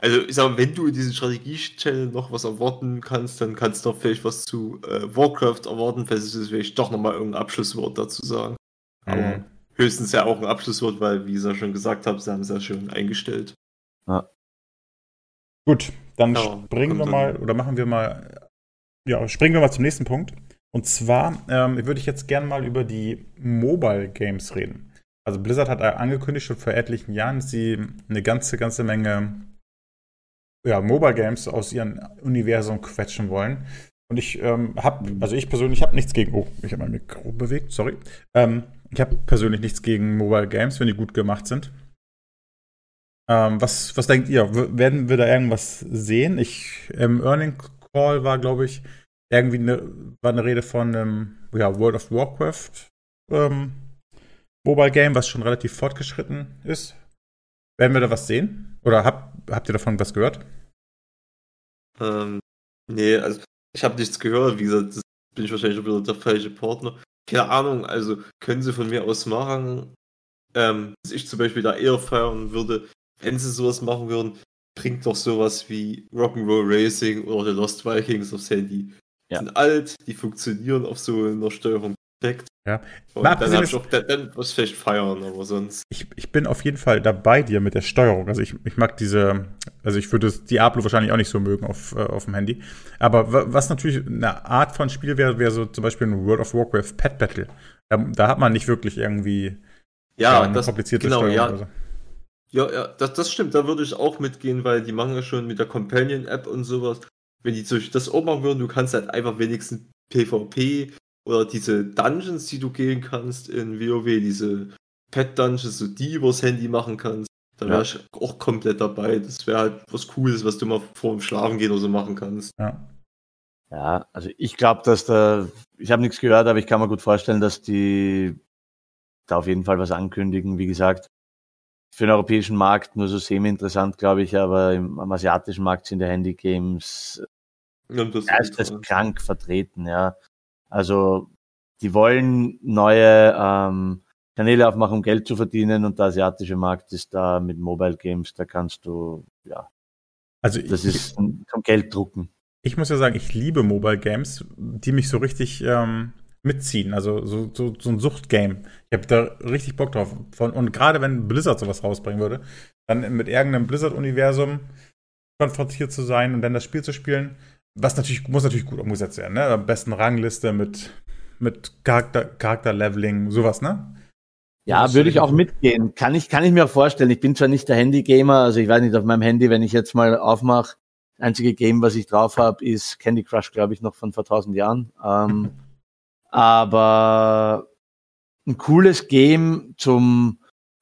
Speaker 3: also ich sage, wenn du in diesem Strategie-Channel noch was erwarten kannst, dann kannst du doch vielleicht was zu äh, Warcraft erwarten, falls es vielleicht doch nochmal irgendein Abschlusswort dazu sagen. Mhm. Aber höchstens ja auch ein Abschlusswort, weil, wie ich ja schon gesagt habe, sie haben es ja schon eingestellt.
Speaker 2: Ja.
Speaker 1: Gut, dann ja, springen wir mal oder machen wir mal, ja, springen wir mal zum nächsten Punkt. Und zwar ähm, würde ich jetzt gerne mal über die Mobile Games reden. Also Blizzard hat angekündigt schon vor etlichen Jahren, dass sie eine ganze, ganze Menge ja, Mobile Games aus ihrem Universum quetschen wollen. Und ich ähm, habe, also ich persönlich habe nichts gegen, oh, ich habe mein Mikro bewegt, sorry. Ähm, ich habe persönlich nichts gegen Mobile Games, wenn die gut gemacht sind. Ähm, was, was denkt ihr? Werden wir da irgendwas sehen? Ich, im Earning Call war, glaube ich, irgendwie eine, war eine Rede von einem ja, World of Warcraft ähm, Mobile Game, was schon relativ fortgeschritten ist. Werden wir da was sehen? Oder hab, habt ihr davon was gehört?
Speaker 3: Ähm, nee, also ich habe nichts gehört. Wie gesagt, das bin ich wahrscheinlich wieder der falsche Partner. Keine Ahnung, also können sie von mir aus machen. Ähm, dass ich zum Beispiel da eher feiern würde, wenn sie sowas machen würden, bringt doch sowas wie Rock'n'Roll Racing oder The Lost Vikings aufs Handy. Die ja. sind alt, die funktionieren auf so einer Steuerung perfekt.
Speaker 1: Ja.
Speaker 3: Und dann habe ich auch dann, dann was vielleicht feiern, aber sonst.
Speaker 1: Ich, ich bin auf jeden Fall dabei dir mit der Steuerung. Also ich, ich mag diese, also ich würde Diablo wahrscheinlich auch nicht so mögen auf, äh, auf dem Handy. Aber was natürlich eine Art von Spiel wäre, wäre so zum Beispiel ein World of Warcraft Pet Battle. Da, da hat man nicht wirklich irgendwie
Speaker 3: ja, eine das,
Speaker 1: komplizierte
Speaker 3: genau,
Speaker 1: Steuerung.
Speaker 3: Ja. Oder so. Ja, ja, das, das stimmt, da würde ich auch mitgehen, weil die machen ja schon mit der Companion-App und sowas. Wenn die das auch machen würden, du kannst halt einfach wenigstens PvP oder diese Dungeons, die du gehen kannst in WoW, diese Pet-Dungeons, so die übers Handy machen kannst, da wäre ja. ich auch komplett dabei. Das wäre halt was Cooles, was du mal vor dem Schlafen gehen oder so machen kannst.
Speaker 1: Ja.
Speaker 2: Ja, also ich glaube, dass da, ich habe nichts gehört, aber ich kann mir gut vorstellen, dass die da auf jeden Fall was ankündigen. Wie gesagt, für den europäischen Markt nur so semi-interessant, glaube ich, aber im, am asiatischen Markt sind die Handy-Games ja, krank vertreten, ja. Also die wollen neue ähm, Kanäle aufmachen, um Geld zu verdienen und der asiatische Markt ist da mit Mobile Games, da kannst du, ja.
Speaker 1: Also
Speaker 2: das ich, ist zum Geld drucken.
Speaker 1: Ich muss ja sagen, ich liebe Mobile Games, die mich so richtig ähm, mitziehen. Also so, so, so ein Suchtgame. Ich habe da richtig Bock drauf. Von, und gerade wenn Blizzard sowas rausbringen würde, dann mit irgendeinem Blizzard-Universum konfrontiert zu sein und dann das Spiel zu spielen, was natürlich, muss natürlich gut umgesetzt werden, ne? Am besten Rangliste mit, mit Charakter, Charakterleveling, sowas, ne?
Speaker 2: Ja, würde ich auch mitgehen. Kann ich, kann ich mir auch vorstellen. Ich bin zwar nicht der Handy-Gamer, also ich weiß nicht, auf meinem Handy, wenn ich jetzt mal aufmache, einzige Game, was ich drauf habe, ist Candy Crush, glaube ich, noch von vor tausend Jahren. Ähm, aber ein cooles Game zum,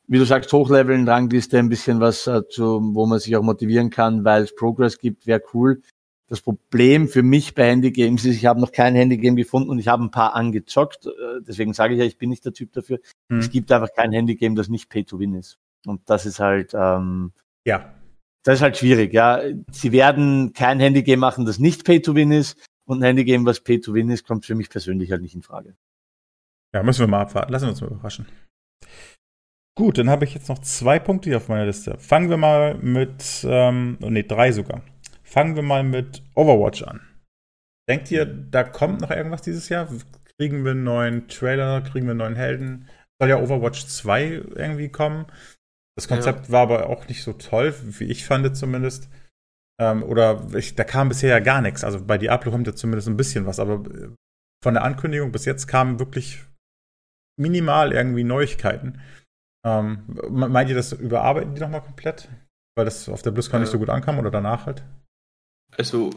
Speaker 2: wie du sagst, Hochleveln, Rangliste, ein bisschen was, äh, zu, wo man sich auch motivieren kann, weil es Progress gibt, wäre cool. Das Problem für mich bei Handygames ist, ich habe noch kein Handygame gefunden und ich habe ein paar angezockt. Äh, deswegen sage ich ja, ich bin nicht der Typ dafür. Hm. Es gibt einfach kein Handygame, das nicht Pay-to-Win ist. Und das ist halt, ähm,
Speaker 1: ja.
Speaker 2: Das ist halt schwierig, ja. Sie werden kein Handygame machen, das nicht Pay-to-Win ist. Und ein Handygame, was Pay-to-Win ist, kommt für mich persönlich halt nicht in Frage.
Speaker 1: Ja, müssen wir mal abwarten. Lassen wir uns mal überraschen. Gut, dann habe ich jetzt noch zwei Punkte hier auf meiner Liste. Fangen wir mal mit, ähm, nee, drei sogar. Fangen wir mal mit Overwatch an. Denkt ihr, da kommt noch irgendwas dieses Jahr? Kriegen wir einen neuen Trailer? Kriegen wir einen neuen Helden? Soll ja Overwatch 2 irgendwie kommen? Das Konzept ja. war aber auch nicht so toll, wie ich fand zumindest. Ähm, oder ich, da kam bisher ja gar nichts. Also bei Diablo kommt ja zumindest ein bisschen was, aber äh, von der Ankündigung bis jetzt kamen wirklich minimal irgendwie Neuigkeiten. Ähm, meint ihr, das überarbeiten die nochmal komplett? Weil das auf der BlizzCon äh, nicht so gut ankam oder danach halt?
Speaker 3: Also,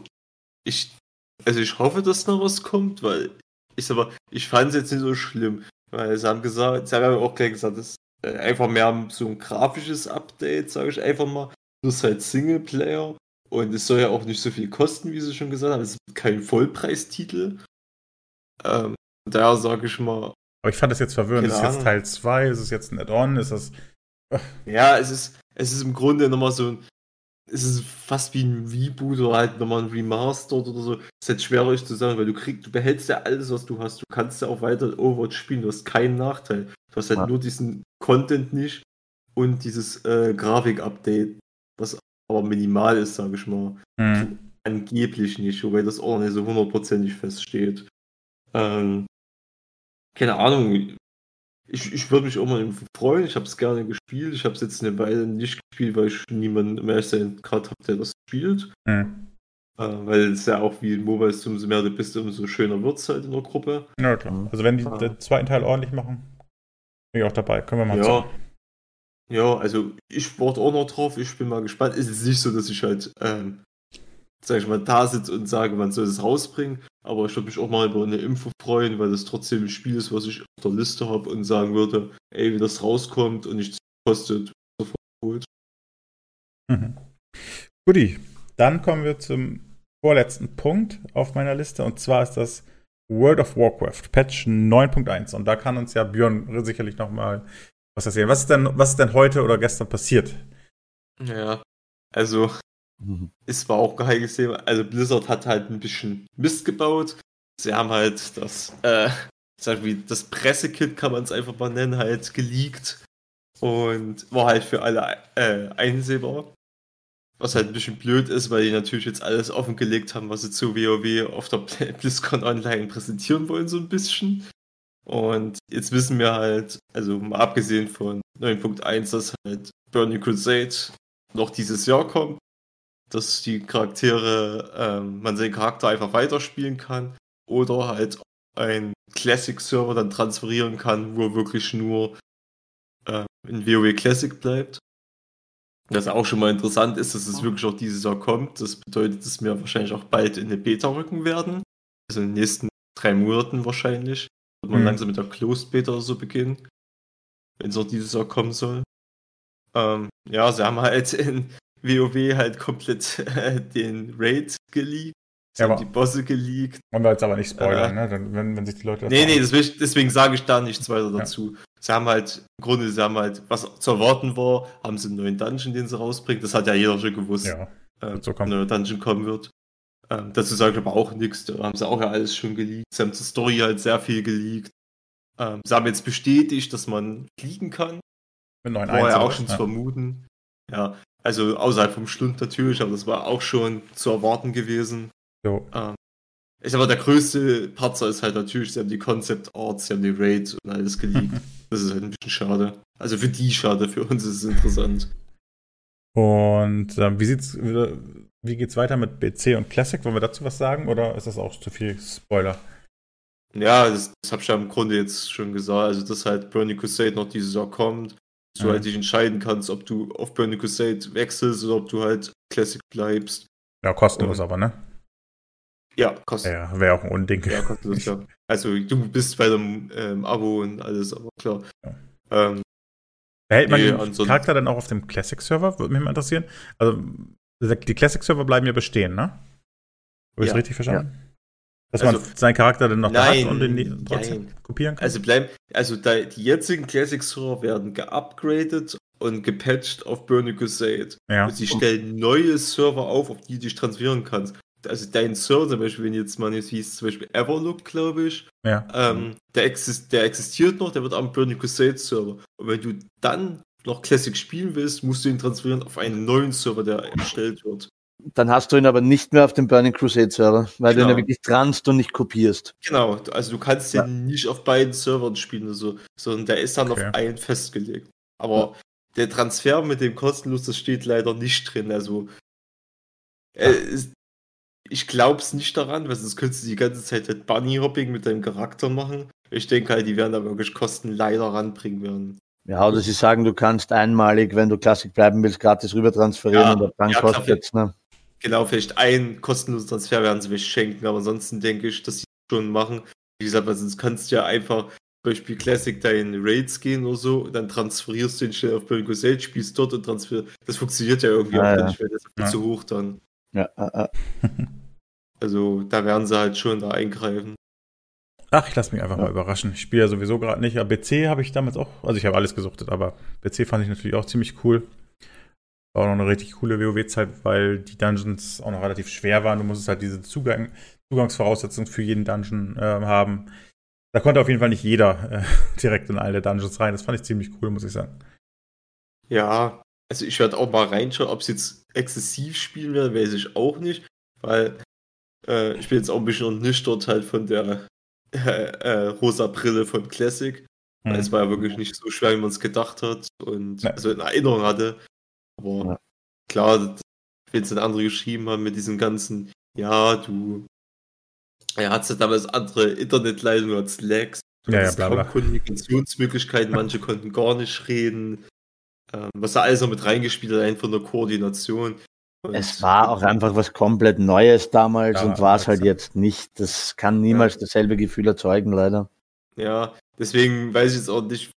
Speaker 3: ich also ich hoffe, dass noch was kommt, weil ich sag mal, ich fand es jetzt nicht so schlimm, weil sie haben gesagt, sie haben ja auch gleich gesagt, das ist äh, einfach mehr so ein grafisches Update, sage ich einfach mal, plus halt Singleplayer und es soll ja auch nicht so viel kosten, wie sie schon gesagt haben, es ist kein Vollpreistitel. Ähm, daher sage ich mal.
Speaker 1: Aber ich fand das jetzt verwirrend. Ist es jetzt Teil 2? Ist es jetzt ein Add-on? Ist das.
Speaker 3: Ja, es ist, es ist im Grunde nochmal so ein, es ist fast wie ein Reboot oder halt nochmal ein Remaster oder so. Es ist halt schwer euch zu sagen, weil du kriegst, du behältst ja alles, was du hast. Du kannst ja auch weiter Overwatch spielen, du hast keinen Nachteil. Du hast halt ja. nur diesen Content nicht und dieses äh, Grafik-Update, was aber minimal ist, sage ich mal. Mhm. Angeblich nicht, wobei das auch nicht so hundertprozentig feststeht. Ähm, keine Ahnung, ich, ich würde mich auch mal freuen. Ich habe es gerne gespielt. Ich habe es jetzt eine Weile nicht gespielt, weil ich niemanden mehr gerade habe, der das spielt. Mhm. Äh, weil es ja auch wie in Mobile ist, umso mehr du bist, umso schöner wird es halt in der Gruppe.
Speaker 1: Ja, klar. Mhm. Also wenn die ah. den zweiten Teil ordentlich machen, bin ich auch dabei. Können wir mal
Speaker 3: ja. Sagen. Ja, also ich warte auch noch drauf. Ich bin mal gespannt. Es ist nicht so, dass ich halt, ähm, sag ich mal, da sitze und sage, man soll es rausbringen. Aber ich würde mich auch mal über eine Info freuen, weil das trotzdem ein Spiel ist, was ich auf der Liste habe und sagen würde, ey, wie das rauskommt und nichts kostet, sofort geholt.
Speaker 1: Mhm. Guti, dann kommen wir zum vorletzten Punkt auf meiner Liste und zwar ist das World of Warcraft, Patch 9.1. Und da kann uns ja Björn sicherlich nochmal was erzählen. Was ist, denn, was ist denn heute oder gestern passiert?
Speaker 3: Ja, also Mhm. Es war auch geheimes Thema. Also Blizzard hat halt ein bisschen Mist gebaut. Sie haben halt das, äh, sag wie das Pressekit kann man es einfach mal nennen, halt geleakt. Und war halt für alle äh, einsehbar. Was halt ein bisschen blöd ist, weil die natürlich jetzt alles offengelegt haben, was sie zu WoW auf der [LAUGHS] BlizzCon Online präsentieren wollen, so ein bisschen. Und jetzt wissen wir halt, also mal abgesehen von 9.1, dass halt Burning Crusade noch dieses Jahr kommt dass die Charaktere, ähm, man seinen Charakter einfach weiterspielen kann oder halt ein Classic-Server dann transferieren kann, wo er wirklich nur äh, in WoW Classic bleibt. Das auch schon mal interessant ist, dass es wirklich auch dieses Jahr kommt. Das bedeutet, dass wir wahrscheinlich auch bald in eine Beta rücken werden. Also in den nächsten drei Monaten wahrscheinlich. Wird man mhm. langsam mit der Closed Beta oder so beginnen. Wenn es auch dieses Jahr kommen soll. Ähm, ja, sie haben halt [LAUGHS] in WoW halt komplett äh, den Raid geleakt. Sie ja, haben die Bosse geleakt.
Speaker 1: Wollen wir jetzt aber nicht spoilern, äh, ne? Wenn, wenn sich die Leute.
Speaker 3: Nee, nee, deswegen, deswegen sage ich da nichts weiter dazu. Ja. Sie haben halt, im Grunde, sie haben halt, was zu erwarten war, haben sie einen neuen Dungeon, den sie rausbringen. Das hat ja jeder schon gewusst, ja, ähm, so ein neuer Dungeon kommen wird. Ähm, dazu sage ich aber auch nichts. Da haben sie auch ja alles schon geleakt. Sie haben zur Story halt sehr viel geleakt. Ähm, sie haben jetzt bestätigt, dass man fliegen kann. Mit neuen War ja auch schon zu vermuten. Ja, also außerhalb vom Schlund natürlich, aber das war auch schon zu erwarten gewesen. Jo. Ähm, ich aber der größte Patzer ist halt natürlich, sie haben die Concept Arts, sie haben die Raids und alles geleakt. [LAUGHS] das ist halt ein bisschen schade. Also für die schade, für uns ist es interessant.
Speaker 1: Und äh, wie sieht's, wie geht's weiter mit BC und Classic? Wollen wir dazu was sagen oder ist das auch zu viel Spoiler?
Speaker 3: Ja, das, das habe ich ja im Grunde jetzt schon gesagt. Also, dass halt Burning Crusade noch dieses Jahr kommt du mhm. halt dich entscheiden kannst, ob du auf Burning Crusade wechselst oder ob du halt Classic bleibst.
Speaker 1: Ja, kostenlos und, aber, ne?
Speaker 3: Ja, kostenlos.
Speaker 1: Ja, wäre auch ein Unding.
Speaker 3: Ja, kostenlos, [LAUGHS] ja. Also du bist bei dem ähm, Abo und alles, aber klar. Ja. Ähm,
Speaker 1: Behält man nee, den Charakter dann auch auf dem Classic-Server? Würde mich mal interessieren. Also, die Classic-Server bleiben ja bestehen, ne? Habe ich ja, richtig verstanden? Ja. Dass also, man seinen Charakter dann noch nein, hat und den trotzdem nein. kopieren kann?
Speaker 3: Also bleiben, also da, die jetzigen Classic Server werden geupgradet und gepatcht auf Burning Crusade. Ja. Und sie stellen neue Server auf, auf die du dich transferieren kannst. Also dein Server, zum Beispiel, wenn jetzt mal jetzt hieß, zum Beispiel Everlook, glaube ich, ja. ähm, der, exist der existiert noch, der wird am Burning Crusade Server. Und wenn du dann noch Classic spielen willst, musst du ihn transferieren auf einen neuen Server, der erstellt wird.
Speaker 2: Dann hast du ihn aber nicht mehr auf dem Burning Crusade Server, weil genau. du ihn ja genau. wirklich transt und nicht kopierst.
Speaker 3: Genau, also du kannst ja. den nicht auf beiden Servern spielen, oder so, sondern der ist dann okay. auf einen festgelegt. Aber ja. der Transfer mit dem kostenlos, das steht leider nicht drin. Also äh, ich glaube es nicht daran, weil sonst könntest du die ganze Zeit halt Bunny Hopping mit deinem Charakter machen. Ich denke halt, die werden da wirklich Kosten leider ranbringen werden.
Speaker 2: Ja, oder sie sagen, du kannst einmalig, wenn du Klassik bleiben willst, gratis rüber transferieren ja, und dann ja, kostet es, ne?
Speaker 3: Genau, vielleicht ein kostenloser Transfer werden sie vielleicht schenken, aber ansonsten denke ich, dass sie schon machen. Wie gesagt, weil sonst kannst du ja einfach zum Beispiel Classic deinen Raids gehen oder so, dann transferierst du den schnell auf Bölgo Sale, spielst dort und transfer. Das funktioniert ja irgendwie
Speaker 2: Ja,
Speaker 3: auch
Speaker 2: ja.
Speaker 3: nicht, weil das ist viel
Speaker 1: Ja.
Speaker 3: zu hoch dann.
Speaker 2: Ja, äh, äh. [LAUGHS]
Speaker 3: Also da werden sie halt schon da eingreifen.
Speaker 1: Ach, ich lasse mich einfach
Speaker 2: Ja.
Speaker 1: mal überraschen. Ich spiele ja sowieso gerade nicht. Aber BC habe ich damals auch, also ich habe alles gesuchtet, aber BC fand ich natürlich auch ziemlich cool. War auch noch eine richtig coole WoW-Zeit, weil die Dungeons auch noch relativ schwer waren. Du musstest halt diese Zugang, Zugangsvoraussetzungen für jeden Dungeon äh, haben. Da konnte auf jeden Fall nicht jeder äh, [LAUGHS] direkt in alle Dungeons rein. Das fand ich ziemlich cool, muss ich sagen.
Speaker 3: Ja, also ich werde auch mal reinschauen, ob es jetzt exzessiv spielen werden, weiß ich auch nicht, weil äh, ich bin jetzt auch ein bisschen ernüchtert halt von der [LAUGHS] äh, äh, rosa Brille von Classic. Weil
Speaker 1: Hm.
Speaker 3: Es war ja wirklich nicht so schwer, wie man es gedacht hat und
Speaker 1: Nee.
Speaker 3: also in Erinnerung hatte. Aber
Speaker 2: Ja.
Speaker 3: klar, wenn es dann andere geschrieben haben mit diesem ganzen, ja, du, er hat ja damals andere Internetleitungen als Lags. Du
Speaker 1: Ja, ja, bla, bla.
Speaker 3: Kommunikationsmöglichkeiten, manche konnten gar nicht reden. Ähm, was da alles noch mit reingespielt hat, einfach der Koordination. Und-
Speaker 2: Es war auch einfach was komplett Neues damals
Speaker 1: Ja,
Speaker 2: und war es halt jetzt nicht. Das kann niemals dasselbe Gefühl erzeugen, leider.
Speaker 3: Ja, deswegen weiß ich jetzt auch nicht.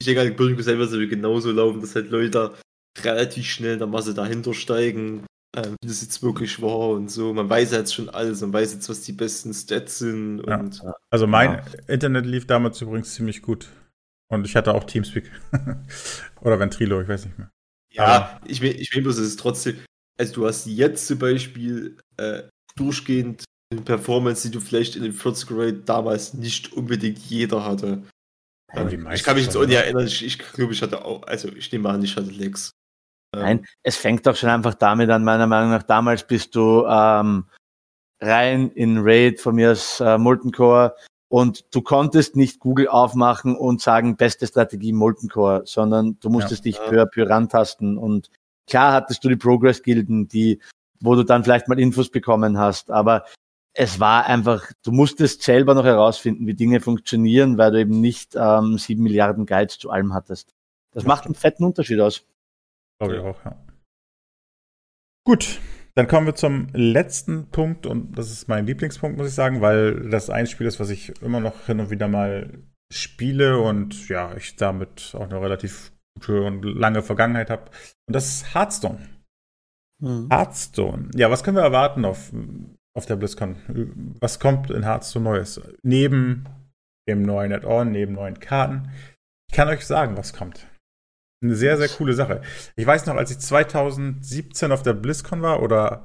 Speaker 3: Ich denke, halt, Bürger selber soll genauso laufen, dass halt Leute relativ schnell in der Masse dahinter steigen, ähm, wie das jetzt wirklich war und so. Man weiß jetzt schon alles, man weiß jetzt, was die besten Stats sind
Speaker 1: Ja.
Speaker 3: und
Speaker 1: Also mein
Speaker 2: Ja.
Speaker 1: Internet lief damals übrigens ziemlich gut. Und ich hatte auch Teamspeak. [LAUGHS] Oder Ventrilo, ich weiß nicht mehr.
Speaker 3: ja, ich will, ich will bloß, es ist trotzdem, also du hast jetzt zum Beispiel äh, durchgehend eine Performance, die du vielleicht in den 40 Grade damals nicht unbedingt jeder hatte.
Speaker 1: Ja,
Speaker 3: ich kann mich jetzt auch nicht erinnern, ich, ich glaube, ich hatte auch, also ich nehme an, ich hatte Lex. Ähm,
Speaker 2: Nein, es fängt doch schon einfach damit an, meiner Meinung nach. Damals bist du ähm, rein in Raid von mir aus äh, Molten Core und du konntest nicht Google aufmachen und sagen, beste Strategie Molten Core, sondern du musstest dich
Speaker 3: Ja.
Speaker 2: peu à peu rantasten und klar hattest du die Progress-Gilden, die, wo du dann vielleicht mal Infos bekommen hast, aber es war einfach, du musstest selber noch herausfinden, wie Dinge funktionieren, weil du eben nicht ähm, sieben Milliarden Guides zu allem hattest. Das macht einen fetten Unterschied aus.
Speaker 1: Glaube ich auch, ja. Gut, dann kommen wir zum letzten Punkt und das ist mein Lieblingspunkt, muss ich sagen, weil das ein Spiel ist, was ich immer noch hin und wieder mal spiele und ja, ich damit auch eine relativ gute und lange Vergangenheit habe. Und das ist Hearthstone. Hearthstone. Ja, was können wir erwarten auf, auf der BlizzCon? Was kommt in Hearthstone Neues? Neben dem neuen Add-on, neben neuen Karten. Ich kann euch sagen, was kommt. Eine sehr, sehr coole Sache. Ich weiß noch, als ich 2017 auf der BlizzCon war oder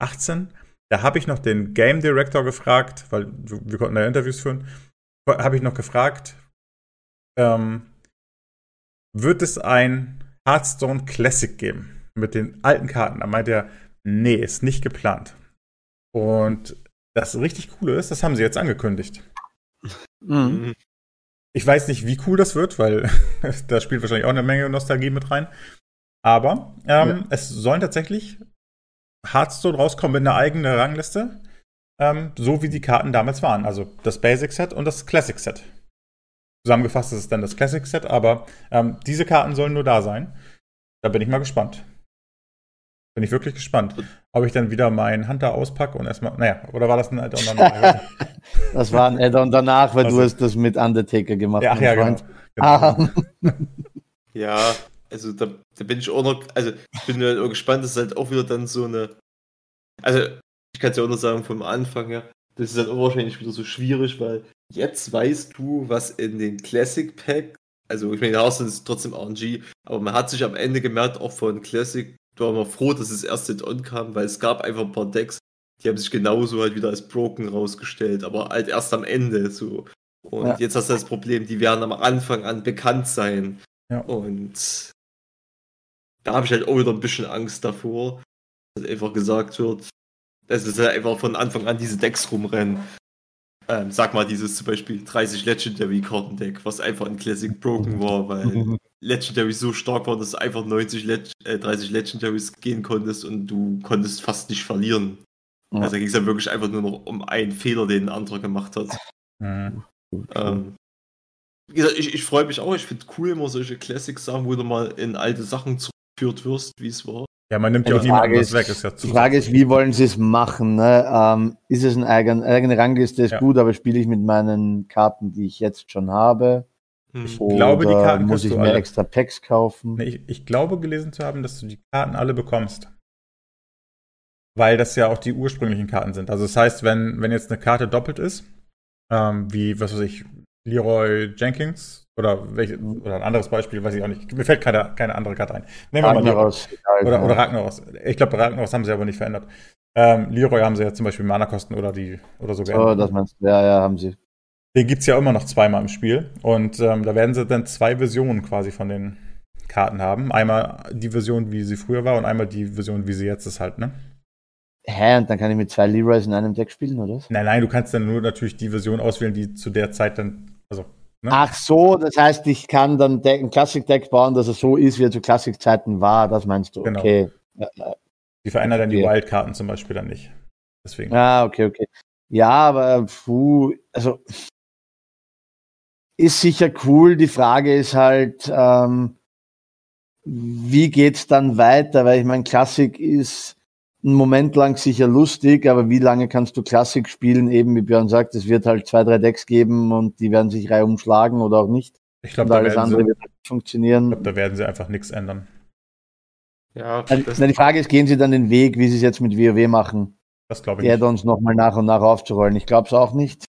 Speaker 1: 18, da habe ich noch den Game Director gefragt, weil wir konnten da Interviews führen, habe ich noch gefragt, ähm, wird es ein Hearthstone Classic geben mit den alten Karten? Da meinte er, nee, ist nicht geplant. Und das richtig coole ist, das haben sie jetzt angekündigt.
Speaker 2: Mhm.
Speaker 1: Ich weiß nicht, wie cool das wird, weil [LAUGHS] da spielt wahrscheinlich auch eine Menge Nostalgie mit rein. Aber ähm,
Speaker 2: Ja.
Speaker 1: es sollen tatsächlich Hearthstone rauskommen mit einer eigenen Rangliste, ähm, so wie die Karten damals waren. Also das Basic Set und das Classic Set. Zusammengefasst ist es dann das Classic Set, aber ähm, diese Karten sollen nur da sein. Da bin ich mal gespannt. Bin ich wirklich gespannt, ob ich dann wieder meinen Hunter auspacke und erstmal, naja, oder war das ein alter und dann,
Speaker 2: Das war ein Add-on danach, weil
Speaker 1: Also-
Speaker 2: du hast das mit Undertaker gemacht.
Speaker 1: ja,
Speaker 2: mein
Speaker 1: ja, genau. Genau.
Speaker 2: Ah, [LAUGHS]
Speaker 3: Ja, also da, da bin ich auch noch, also ich bin halt auch gespannt, das ist halt auch wieder dann so eine, also ich kann es ja auch noch sagen vom Anfang her, das ist dann auch wahrscheinlich wieder so schwierig, weil jetzt weißt du, was in den Classic Pack, also ich meine, der Hearthstone ist trotzdem RNG, aber man hat sich am Ende gemerkt, auch von Classic, war immer froh, dass es erst in On kam, weil es gab einfach ein paar Decks, die haben sich genauso halt wieder als broken rausgestellt, aber halt erst am Ende so. Und
Speaker 2: Ja.
Speaker 3: jetzt hast du das Problem, die werden am Anfang an bekannt sein.
Speaker 1: Ja.
Speaker 3: Und da habe ich halt auch wieder ein bisschen Angst davor, dass einfach gesagt wird, dass es halt einfach von Anfang an diese Decks rumrennen. Ähm, sag mal, dieses zum Beispiel 30 Legendary Kartendeck, was einfach in Classic broken war, weil [LAUGHS] Legendary so stark war, dass du einfach 90 Leg äh, 30 Legendaries gehen konntest und du konntest fast nicht verlieren.
Speaker 2: Ja.
Speaker 3: Also ging es dann wirklich einfach nur noch um einen Fehler, den ein anderer gemacht hat.
Speaker 1: Mhm.
Speaker 3: Ähm, wie gesagt, ich, ich freue mich auch. Ich finde cool immer solche Classic-Sachen, wo du mal in alte Sachen zurückgeführt wirst, wie es war.
Speaker 1: Ja, man nimmt ja, auch was
Speaker 2: ist-
Speaker 1: weg. Ist ja
Speaker 2: Die Frage ist, wie wollen sie es machen? Ne? Ähm, ist es ein eigen, eigene Rangliste, ist
Speaker 1: Ja.
Speaker 2: gut, aber spiele ich mit meinen Karten, die ich jetzt schon habe?
Speaker 3: Hm.
Speaker 1: glaube, die
Speaker 2: Oder
Speaker 1: Karten
Speaker 2: muss ich
Speaker 1: du
Speaker 2: mir
Speaker 1: alle.
Speaker 2: extra Packs kaufen?
Speaker 1: Nee, ich, ich glaube gelesen zu haben, dass du die Karten alle bekommst. Weil das ja auch die ursprünglichen Karten sind. Also das heißt, wenn, wenn jetzt eine Karte doppelt ist, ähm, wie, was weiß ich, Leroy Jenkins oder, welche, oder ein anderes Beispiel, weiß ich auch nicht. Mir fällt keine, keine andere Karte ein. Nehmen wir mal Leroy.
Speaker 2: Ragnaros,
Speaker 1: Oder, oder Ragnaros. Ich glaube, Ragnaros haben sie aber nicht verändert. Ähm, Leroy haben sie ja zum Beispiel Mana-Kosten oder die oder so geändert.
Speaker 2: das meinst du. Ja, ja, haben sie.
Speaker 1: Den gibt's ja immer noch zweimal im Spiel. Und ähm, da werden sie dann zwei Versionen quasi von den Karten haben. Einmal die Version, wie sie früher war, und einmal die Version, wie sie jetzt ist halt, ne?
Speaker 2: Hä, und dann kann ich mit zwei Leroys in einem Deck spielen, oder? was?
Speaker 1: Nein, nein, du kannst dann nur natürlich die Version auswählen, die zu der Zeit dann, also, ne?
Speaker 2: Ach so, das heißt, ich kann dann Deck, ein Classic-Deck bauen, dass er so ist, wie er zu Classic-Zeiten war. Das meinst du?
Speaker 1: Genau.
Speaker 2: Okay.
Speaker 1: Die verändern dann die. Wildkarten zum Beispiel dann nicht. Deswegen.
Speaker 2: Ah, okay, okay. Ja, aber puh, also ist sicher cool. Die Frage ist halt, ähm, wie geht's dann weiter? Weil ich meine, Klassik ist einen Moment lang sicher lustig, aber wie lange kannst du Klassik spielen? Eben wie Björn sagt, es wird halt zwei, drei Decks geben und die werden sich reihum schlagen oder auch nicht.
Speaker 1: Ich glaube,
Speaker 2: Und
Speaker 1: da,
Speaker 2: alles
Speaker 1: werden
Speaker 2: andere
Speaker 1: sie-
Speaker 2: wird nicht funktionieren.
Speaker 1: ich glaub, da werden sie einfach nichts ändern.
Speaker 3: Ja,
Speaker 2: Also, na, die Frage ist, gehen sie dann den Weg, wie sie es jetzt mit WoW machen?
Speaker 1: Das glaube
Speaker 2: die
Speaker 1: ich nicht.
Speaker 2: Add-ons nochmal nach und nach aufzurollen. Ich glaube es auch nicht.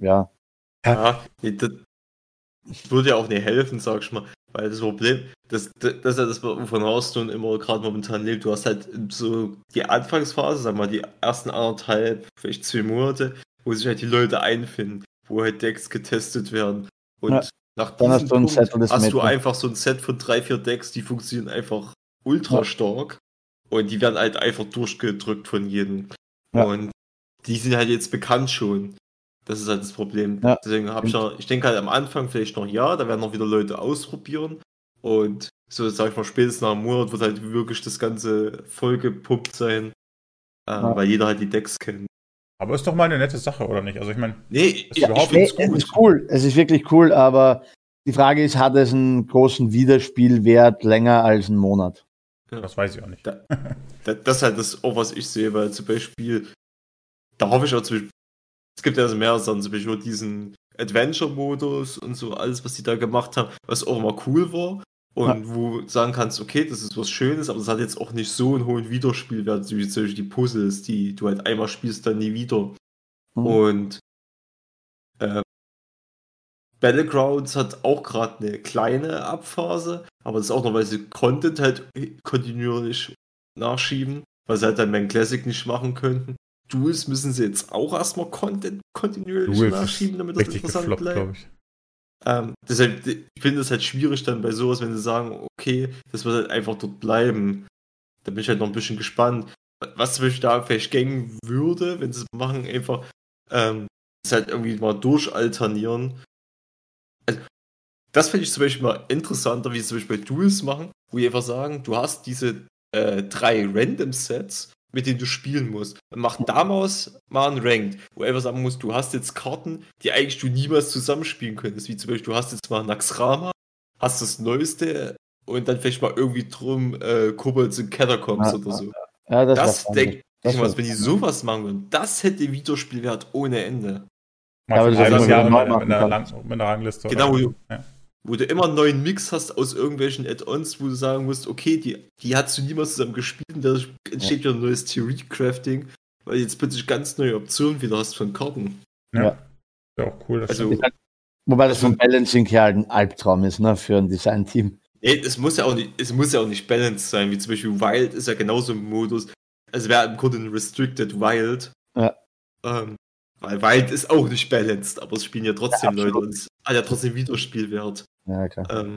Speaker 2: Ja.
Speaker 3: ja, das würde ja auch nicht helfen, sag ich mal. Weil das Problem, das, das, das ist ja das, wovon Hearthstone immer gerade momentan lebt. Du hast halt so die Anfangsphase, sag mal, die ersten anderthalb, vielleicht zwei Monate, wo sich halt die Leute einfinden, wo halt Decks getestet werden. Und
Speaker 2: Ja.
Speaker 3: nach diesem
Speaker 2: hast du ein
Speaker 3: hast du einfach so ein Set von drei, vier Decks, die funktionieren einfach ultra
Speaker 2: Ja.
Speaker 3: stark. Und die werden halt einfach durchgedrückt von jedem.
Speaker 2: Ja.
Speaker 3: Und die sind halt jetzt bekannt schon. Das ist halt das Problem.
Speaker 2: Ja.
Speaker 3: Deswegen habe ich noch, ich denke halt am Anfang vielleicht noch ja, da werden noch wieder Leute ausprobieren. Und so, sag ich mal, spätestens nach einem Monat wird halt wirklich das Ganze vollgepumpt sein. Äh,
Speaker 2: Ja.
Speaker 3: Weil jeder halt die Decks kennt.
Speaker 1: Aber ist doch mal eine nette Sache, oder nicht? Also ich meine,
Speaker 3: Nee,
Speaker 1: Ist
Speaker 3: ich,
Speaker 1: überhaupt
Speaker 3: ich
Speaker 2: Nee,
Speaker 3: finde
Speaker 2: es ist cool. Es ist wirklich cool, aber die Frage ist, hat es einen großen Wiederspielwert länger als einen Monat?
Speaker 1: das weiß ich auch nicht.
Speaker 3: Da- Das ist halt das auch, was ich sehe, weil zum Beispiel, da hoffe ich auch zum Beispiel, es gibt ja also mehrere Sachen, zum Beispiel diesen Adventure-Modus und so, alles, was die da gemacht haben, was auch immer cool war. Und wo du sagen kannst, okay, das ist was Schönes, aber das hat jetzt auch nicht so einen hohen Wiederspielwert, wie zum Beispiel die Puzzles, die du halt einmal spielst, dann nie wieder.
Speaker 2: Mhm.
Speaker 3: Und äh, Battlegrounds hat auch gerade eine kleine Abphase, aber das ist auch noch, weil sie Content halt kontinuierlich nachschieben, weil sie halt dann beim Classic nicht machen könnten. Duels müssen sie jetzt auch erstmal Content kontinuierlich
Speaker 1: Duels
Speaker 3: nachschieben, damit das interessant
Speaker 1: gefloppt,
Speaker 3: bleibt.
Speaker 1: ich.
Speaker 3: Ähm, deshalb, ich finde es halt schwierig dann bei sowas, wenn sie sagen, okay, das wird halt einfach dort bleiben. Da bin ich halt noch ein bisschen gespannt. Was zum Beispiel da vielleicht gängen würde, wenn sie es machen, einfach, ähm, ist halt irgendwie mal durchalternieren. Also, das finde ich zum Beispiel mal interessanter, wie sie zum Beispiel bei Duels machen, wo die einfach sagen, du hast diese äh, drei Random-Sets, mit denen du spielen musst. Und mach daraus mal ein Ranked, wo einfach sagen musst, du hast jetzt Karten, die eigentlich du niemals zusammenspielen könntest. Wie zum Beispiel, du hast jetzt mal Naxrama, hast das Neueste und dann vielleicht mal irgendwie drum äh, Kobolds und Catacombs
Speaker 2: Ja,
Speaker 3: oder so.
Speaker 2: Ja, das,
Speaker 3: Das, denke ich mal, wenn die sowas machen würden, das hätte Wiederspielwert ohne Ende.
Speaker 2: Ja, aber das
Speaker 3: ist
Speaker 2: wieder
Speaker 1: mit, einer mit einer Rangliste.
Speaker 3: Genau,
Speaker 1: ja.
Speaker 3: Wo du immer einen neuen Mix hast aus irgendwelchen Add-ons, wo du sagen musst, okay, die, die hast du niemals zusammen gespielt und da entsteht wieder ein neues Theorie-Crafting, weil du jetzt plötzlich ganz neue Optionen wieder hast von Karten.
Speaker 1: Ja.
Speaker 2: Ja.
Speaker 1: Wäre auch cool.
Speaker 3: Also,
Speaker 1: stimmt.
Speaker 2: Wobei das vom Balancing her halt ein Albtraum ist, ne, für ein Design-Team.
Speaker 3: Nee, es muss ja auch nicht, es muss ja auch nicht balanced sein, wie zum Beispiel Wild ist ja genauso ein Modus. Es wäre im Grunde ein Restricted Wild.
Speaker 2: Ja.
Speaker 3: Ähm, weil Wild ist auch nicht balanced, aber es spielen ja trotzdem
Speaker 2: Ja,
Speaker 3: Leute und es hat ja trotzdem Wiederspielwert.
Speaker 2: Ja, klar.
Speaker 3: Ähm,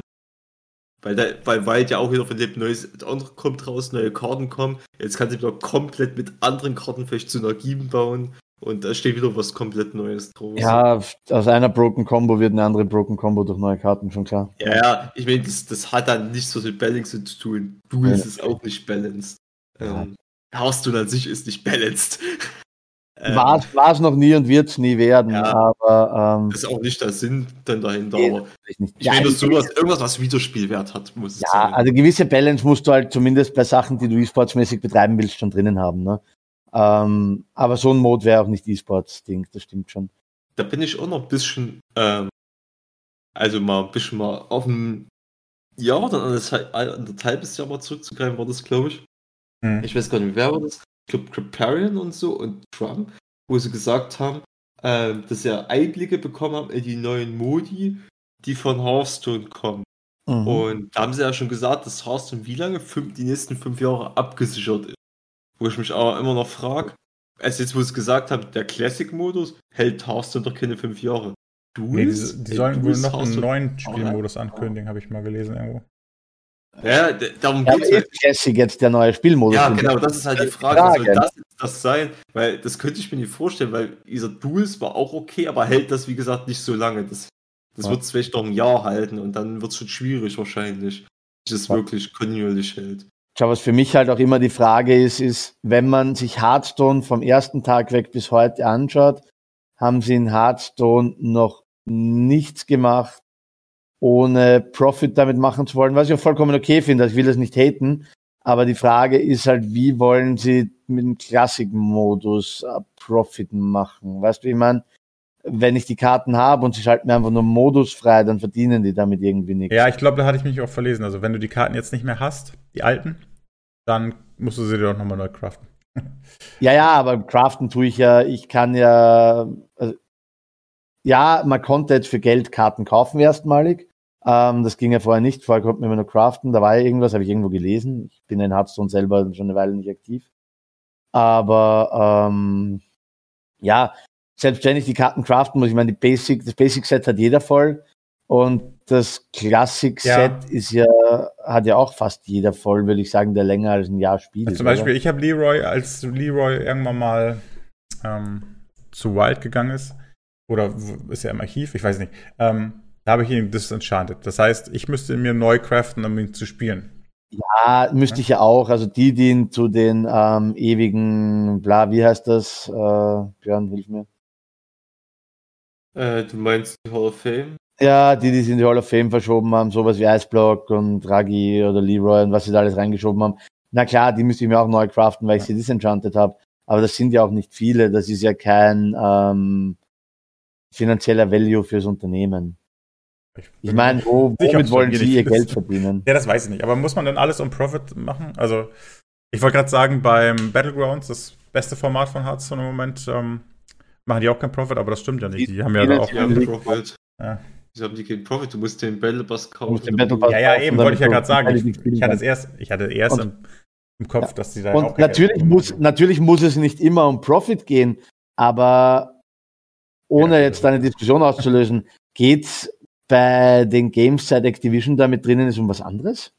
Speaker 3: weil, da, weil Wild ja auch wieder von dem neues andere kommt raus, neue Karten kommen. Jetzt kannst du wieder komplett mit anderen Karten vielleicht Synergien bauen und da steht wieder was komplett Neues draus.
Speaker 2: Ja, aus einer Broken Combo wird eine andere Broken Combo durch neue Karten, schon klar.
Speaker 3: Ja, ja, ich meine, das, das hat dann nichts was mit Balancing zu tun. Duels
Speaker 2: Ja.
Speaker 3: ist auch nicht balanced.
Speaker 2: Ja.
Speaker 3: Ähm, Hearthstone an sich ist nicht balanced. [LAUGHS] Ähm,
Speaker 2: War es noch nie und wird es nie werden,
Speaker 3: Ja.
Speaker 2: aber ähm,
Speaker 3: Das ist auch nicht der Sinn dann dahinter,
Speaker 2: Nee,
Speaker 3: aber
Speaker 2: ich nicht.
Speaker 3: ich
Speaker 2: Ja,
Speaker 3: meine,
Speaker 2: also
Speaker 3: sowas, irgendwas, was Wiederspielwert hat, muss es
Speaker 2: Ja,
Speaker 3: sein.
Speaker 2: also gewisse Balance musst du halt zumindest bei Sachen, die du E-Sports-mäßig betreiben willst, schon drinnen haben. Ne? Ähm, aber so ein Mode wäre auch nicht E-Sports-Ding, das stimmt schon.
Speaker 3: da bin ich auch noch ein bisschen, ähm, also mal ein bisschen mal auf ein Jahr oder anderthalb, anderthalbes Jahr mal zurückzugreifen, war das, glaube ich.
Speaker 1: Hm.
Speaker 3: Ich weiß gar nicht, wer war das? Glaube, Kriparian und so und Trump, wo sie gesagt haben, ähm, dass sie Einblicke bekommen haben in die neuen Modi, die von Hearthstone kommen.
Speaker 2: Mhm.
Speaker 3: Und da haben sie ja schon gesagt, dass Hearthstone wie lange? Fünf, die nächsten fünf Jahre abgesichert ist. Wo ich mich aber immer noch frage, als jetzt, wo sie gesagt haben, der Classic-Modus hält Hearthstone doch keine fünf Jahre. Du
Speaker 1: Nee, die, die sollen wohl noch einen neuen
Speaker 3: Oh,
Speaker 1: Spielmodus ankündigen, habe ich mal gelesen irgendwo.
Speaker 3: Ja, darum
Speaker 2: Ja,
Speaker 3: geht's
Speaker 2: aber
Speaker 3: halt.
Speaker 2: ist Classic jetzt der neue Spielmodus?
Speaker 3: Ja, genau, das ist halt die Frage. Was soll
Speaker 2: Frage.
Speaker 3: das jetzt das sein? Weil das könnte ich mir nicht vorstellen, weil dieser Duels war auch okay, aber hält das, wie gesagt, nicht so lange. Das, das
Speaker 2: Ja.
Speaker 3: wird es vielleicht noch ein Jahr halten und dann wird es schon schwierig wahrscheinlich, bis es
Speaker 2: Ja.
Speaker 3: wirklich kontinuierlich hält.
Speaker 2: Schau, was für mich halt auch immer die Frage ist, ist, wenn man sich Hearthstone vom ersten Tag weg bis heute anschaut, haben sie in Hearthstone noch nichts gemacht, ohne Profit damit machen zu wollen, was ich auch vollkommen okay finde, ich will das nicht haten, aber die Frage ist halt, wie wollen sie mit dem Classic-Modus äh, Profit machen? Weißt du, ich meine, wenn ich die Karten habe und sie schalten mir einfach nur Modus frei, dann verdienen die damit irgendwie nichts.
Speaker 1: Ja, ich glaube, da hatte ich mich auch verlesen. Also, wenn du die Karten jetzt nicht mehr hast, die alten, dann musst du sie dir doch nochmal neu craften. [LAUGHS]
Speaker 2: Ja, ja, aber craften tue ich ja, ich kann ja, also, ja, man konnte jetzt für Geld Karten kaufen erstmalig. Ähm, das ging ja vorher nicht. Vorher konnte man immer nur craften. Da war ja irgendwas, habe ich irgendwo gelesen. Ich bin in Hearthstone selber schon eine Weile nicht aktiv. Aber ähm, ja, selbst wenn ich die Karten craften muss, ich meine, die Basic, das Basic Set hat jeder voll. Und das Classic Set
Speaker 1: Ja.
Speaker 2: ist ja, hat ja auch fast jeder voll, würde ich sagen, der länger als ein Jahr spielt.
Speaker 1: Also zum Beispiel, ich habe Leroy, als Leroy irgendwann mal ähm, zu Wild gegangen ist, oder ist er im Archiv, ich weiß nicht, ähm, da habe ich ihn disenchanted. Das heißt, ich müsste ihn mir neu craften, um ihn zu spielen.
Speaker 2: Ja, müsste ich ja auch. Also die, die ihn zu den ähm, ewigen, bla, wie heißt das? Äh, Björn, hilf mir.
Speaker 3: Äh, du meinst die Hall of Fame?
Speaker 2: Ja, die, die sie in die Hall of Fame verschoben haben, sowas wie Iceblock und Draghi oder Leroy und was sie da alles reingeschoben haben. Na klar, die müsste ich mir auch neu craften, weil ich sie disenchanted habe. Aber das sind ja auch nicht viele. Das ist ja kein ähm, finanzieller Value fürs Unternehmen. Ich meine, wo, [LAUGHS] womit wollen sie
Speaker 1: nicht
Speaker 2: ihr. Geld verdienen?
Speaker 1: Ja, das weiß ich nicht. Aber muss man dann alles um Profit machen? Also, ich wollte gerade sagen, beim Battlegrounds, das beste Format von Hearthstone im Moment, ähm, machen die auch keinen Profit, aber das stimmt ja nicht. Die haben ja da auch.
Speaker 3: Die
Speaker 2: Liegt-
Speaker 3: Profit.
Speaker 1: Ja.
Speaker 3: Wieso haben die keinen Profit? Du musst den Battle Pass kaufen.
Speaker 2: den Battle Pass
Speaker 1: Ja, ja,
Speaker 2: kaufen,
Speaker 1: eben, wollte ich ja gerade sagen. Ich, ich hatte es erst, ich hatte erst
Speaker 2: Und-
Speaker 1: im, im Kopf, dass die da auch
Speaker 2: Und
Speaker 1: Geld
Speaker 2: natürlich muss, natürlich muss es nicht immer um Profit gehen, aber ohne
Speaker 1: Ja,
Speaker 2: jetzt
Speaker 1: also-
Speaker 2: eine Diskussion auszulösen, geht's bei den Games seit Activision damit drinnen ist um was anderes?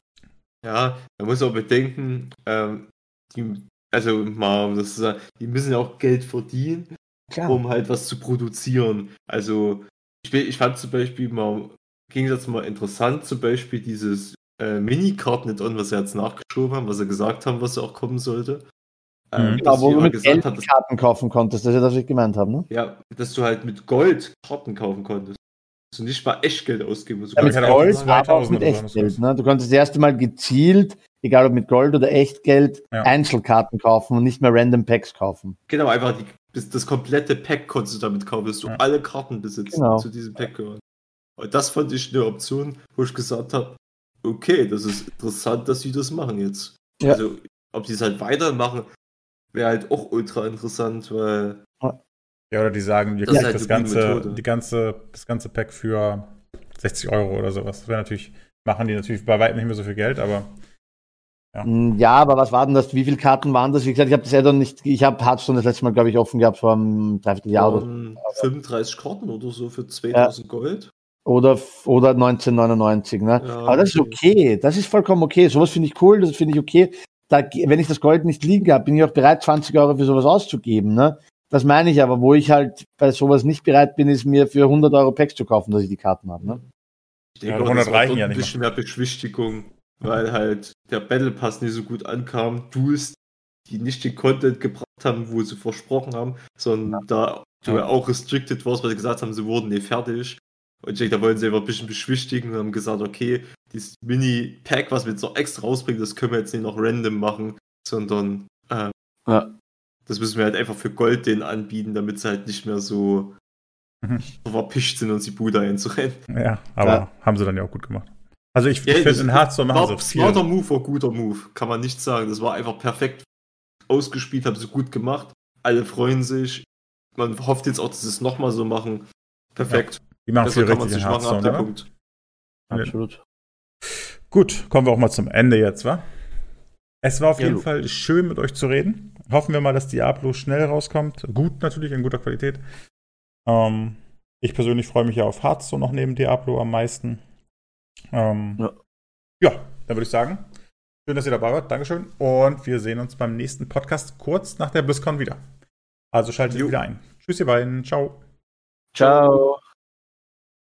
Speaker 3: Ja, man muss auch bedenken, ähm, die, also mal, um das zu sagen, die müssen ja auch Geld verdienen,
Speaker 2: Klar.
Speaker 3: um halt was zu produzieren. Also ich, ich fand zum Beispiel mal, Gegensatz mal interessant, zum Beispiel dieses äh, Mini-Card-Net-On, was sie jetzt nachgeschoben haben, was sie gesagt haben, was auch kommen sollte. Ähm,
Speaker 1: Mhm.
Speaker 2: Genau,
Speaker 3: dass
Speaker 2: wo du mit Geld
Speaker 3: hat, dass,
Speaker 2: Karten kaufen konntest, das ist ja das, was ich gemeint habe, ne?
Speaker 3: ja, dass du halt mit Gold Karten kaufen konntest. Du nicht mal Echtgeld ausgeben musst. Du
Speaker 2: Ja, mit
Speaker 3: kannst
Speaker 2: Gold,
Speaker 1: 2000
Speaker 2: aber auch mit Echtgeld.
Speaker 1: das
Speaker 2: Ne? Du konntest das erste Mal gezielt, egal ob mit Gold oder Echtgeld,
Speaker 1: Ja.
Speaker 2: Einzelkarten kaufen und nicht mehr Random Packs kaufen.
Speaker 3: Genau, einfach die, das, komplette Pack konntest du damit kaufen, dass du
Speaker 1: Ja.
Speaker 3: alle Karten besitzt,
Speaker 2: Genau.
Speaker 3: die zu diesem Pack gehören. Und das fand ich eine Option, wo ich gesagt habe, okay, das ist interessant, dass sie das machen jetzt.
Speaker 2: Ja.
Speaker 3: Also, ob die es halt weitermachen, wäre halt auch ultra interessant, weil
Speaker 1: Ja, oder die sagen, wir
Speaker 3: Das ist
Speaker 1: kriegen
Speaker 3: halt
Speaker 1: das, ganze,
Speaker 3: Methode.
Speaker 1: die ganze, das ganze Pack für 60 Euro oder sowas. Das wäre natürlich, machen die natürlich bei weitem nicht mehr so viel Geld, aber Ja.
Speaker 2: Mm, Ja, aber was war denn das? Wie viele Karten waren das? Wie gesagt, ich habe das Addon nicht, ich habe Hearthstone das letzte Mal, glaube ich, offen gehabt vor einem Dreivierteljahr oder,
Speaker 3: ähm, 35 Karten oder so für 2000 Gold.
Speaker 2: oder, oder 1999, ne?
Speaker 3: Ja,
Speaker 2: aber das ist
Speaker 3: okay.
Speaker 2: okay. Das ist vollkommen okay. Sowas finde ich cool, das finde ich okay. Da, wenn ich das Gold nicht liegen habe, bin ich auch bereit, 20 Euro für sowas auszugeben, ne? Das meine ich aber, wo ich halt bei sowas nicht bereit bin, ist mir für 100 Euro Packs zu kaufen, dass ich die Karten habe, ne?
Speaker 3: Ich denke
Speaker 1: Ja,
Speaker 3: auch,
Speaker 1: 100
Speaker 3: das war
Speaker 1: reichen ja
Speaker 3: ein
Speaker 1: nicht
Speaker 3: bisschen mehr Beschwichtigung, weil halt der Battle Pass nicht so gut ankam. Duels, die nicht den Content gebracht haben, wo sie versprochen haben, sondern da du ja auch restricted warst, weil sie gesagt haben, sie wurden nicht fertig. Und ich denke, da wollen sie einfach ein bisschen beschwichtigen und haben gesagt, okay, dieses Mini-Pack, was wir jetzt noch extra rausbringen, das können wir jetzt nicht noch random machen, sondern äh,
Speaker 2: Ja.
Speaker 3: Das müssen wir halt einfach für Gold denen anbieten, damit sie halt nicht mehr so,
Speaker 1: Mhm.
Speaker 3: verpischt sind, uns die Bude einzurennen.
Speaker 1: Ja, aber
Speaker 2: Ja.
Speaker 1: haben sie dann ja auch gut gemacht. Also ich,
Speaker 3: Ja,
Speaker 1: ich finde, in Hearthstone machen
Speaker 3: War
Speaker 1: sie viel.
Speaker 3: smarter Move oder guter Move, kann man nicht sagen. Das war einfach perfekt ausgespielt, haben sie gut gemacht. Alle freuen sich. Man hofft jetzt auch, dass sie es nochmal so machen. Perfekt.
Speaker 1: Die machen
Speaker 3: Besser
Speaker 1: viel
Speaker 3: kann man
Speaker 1: richtig
Speaker 3: es
Speaker 1: in
Speaker 3: nicht machen ab der? Punkt.
Speaker 1: Ja.
Speaker 2: Absolut.
Speaker 1: Gut, kommen wir auch mal zum Ende jetzt, wa? Es war auf
Speaker 2: Ja,
Speaker 1: jeden
Speaker 2: du.
Speaker 1: Fall schön mit euch zu reden. Hoffen wir mal, dass Diablo schnell rauskommt. Gut natürlich, in guter Qualität. Ähm, ich persönlich freue mich ja auf Hearthstone noch neben Diablo am meisten. Ähm,
Speaker 2: Ja.
Speaker 1: ja, dann würde ich sagen, schön, dass ihr dabei wart. Dankeschön. Und wir sehen uns beim nächsten Podcast kurz nach der BlizzCon wieder. Also schaltet
Speaker 3: Jo.
Speaker 1: wieder ein. Tschüss, ihr beiden. Ciao.
Speaker 2: Ciao.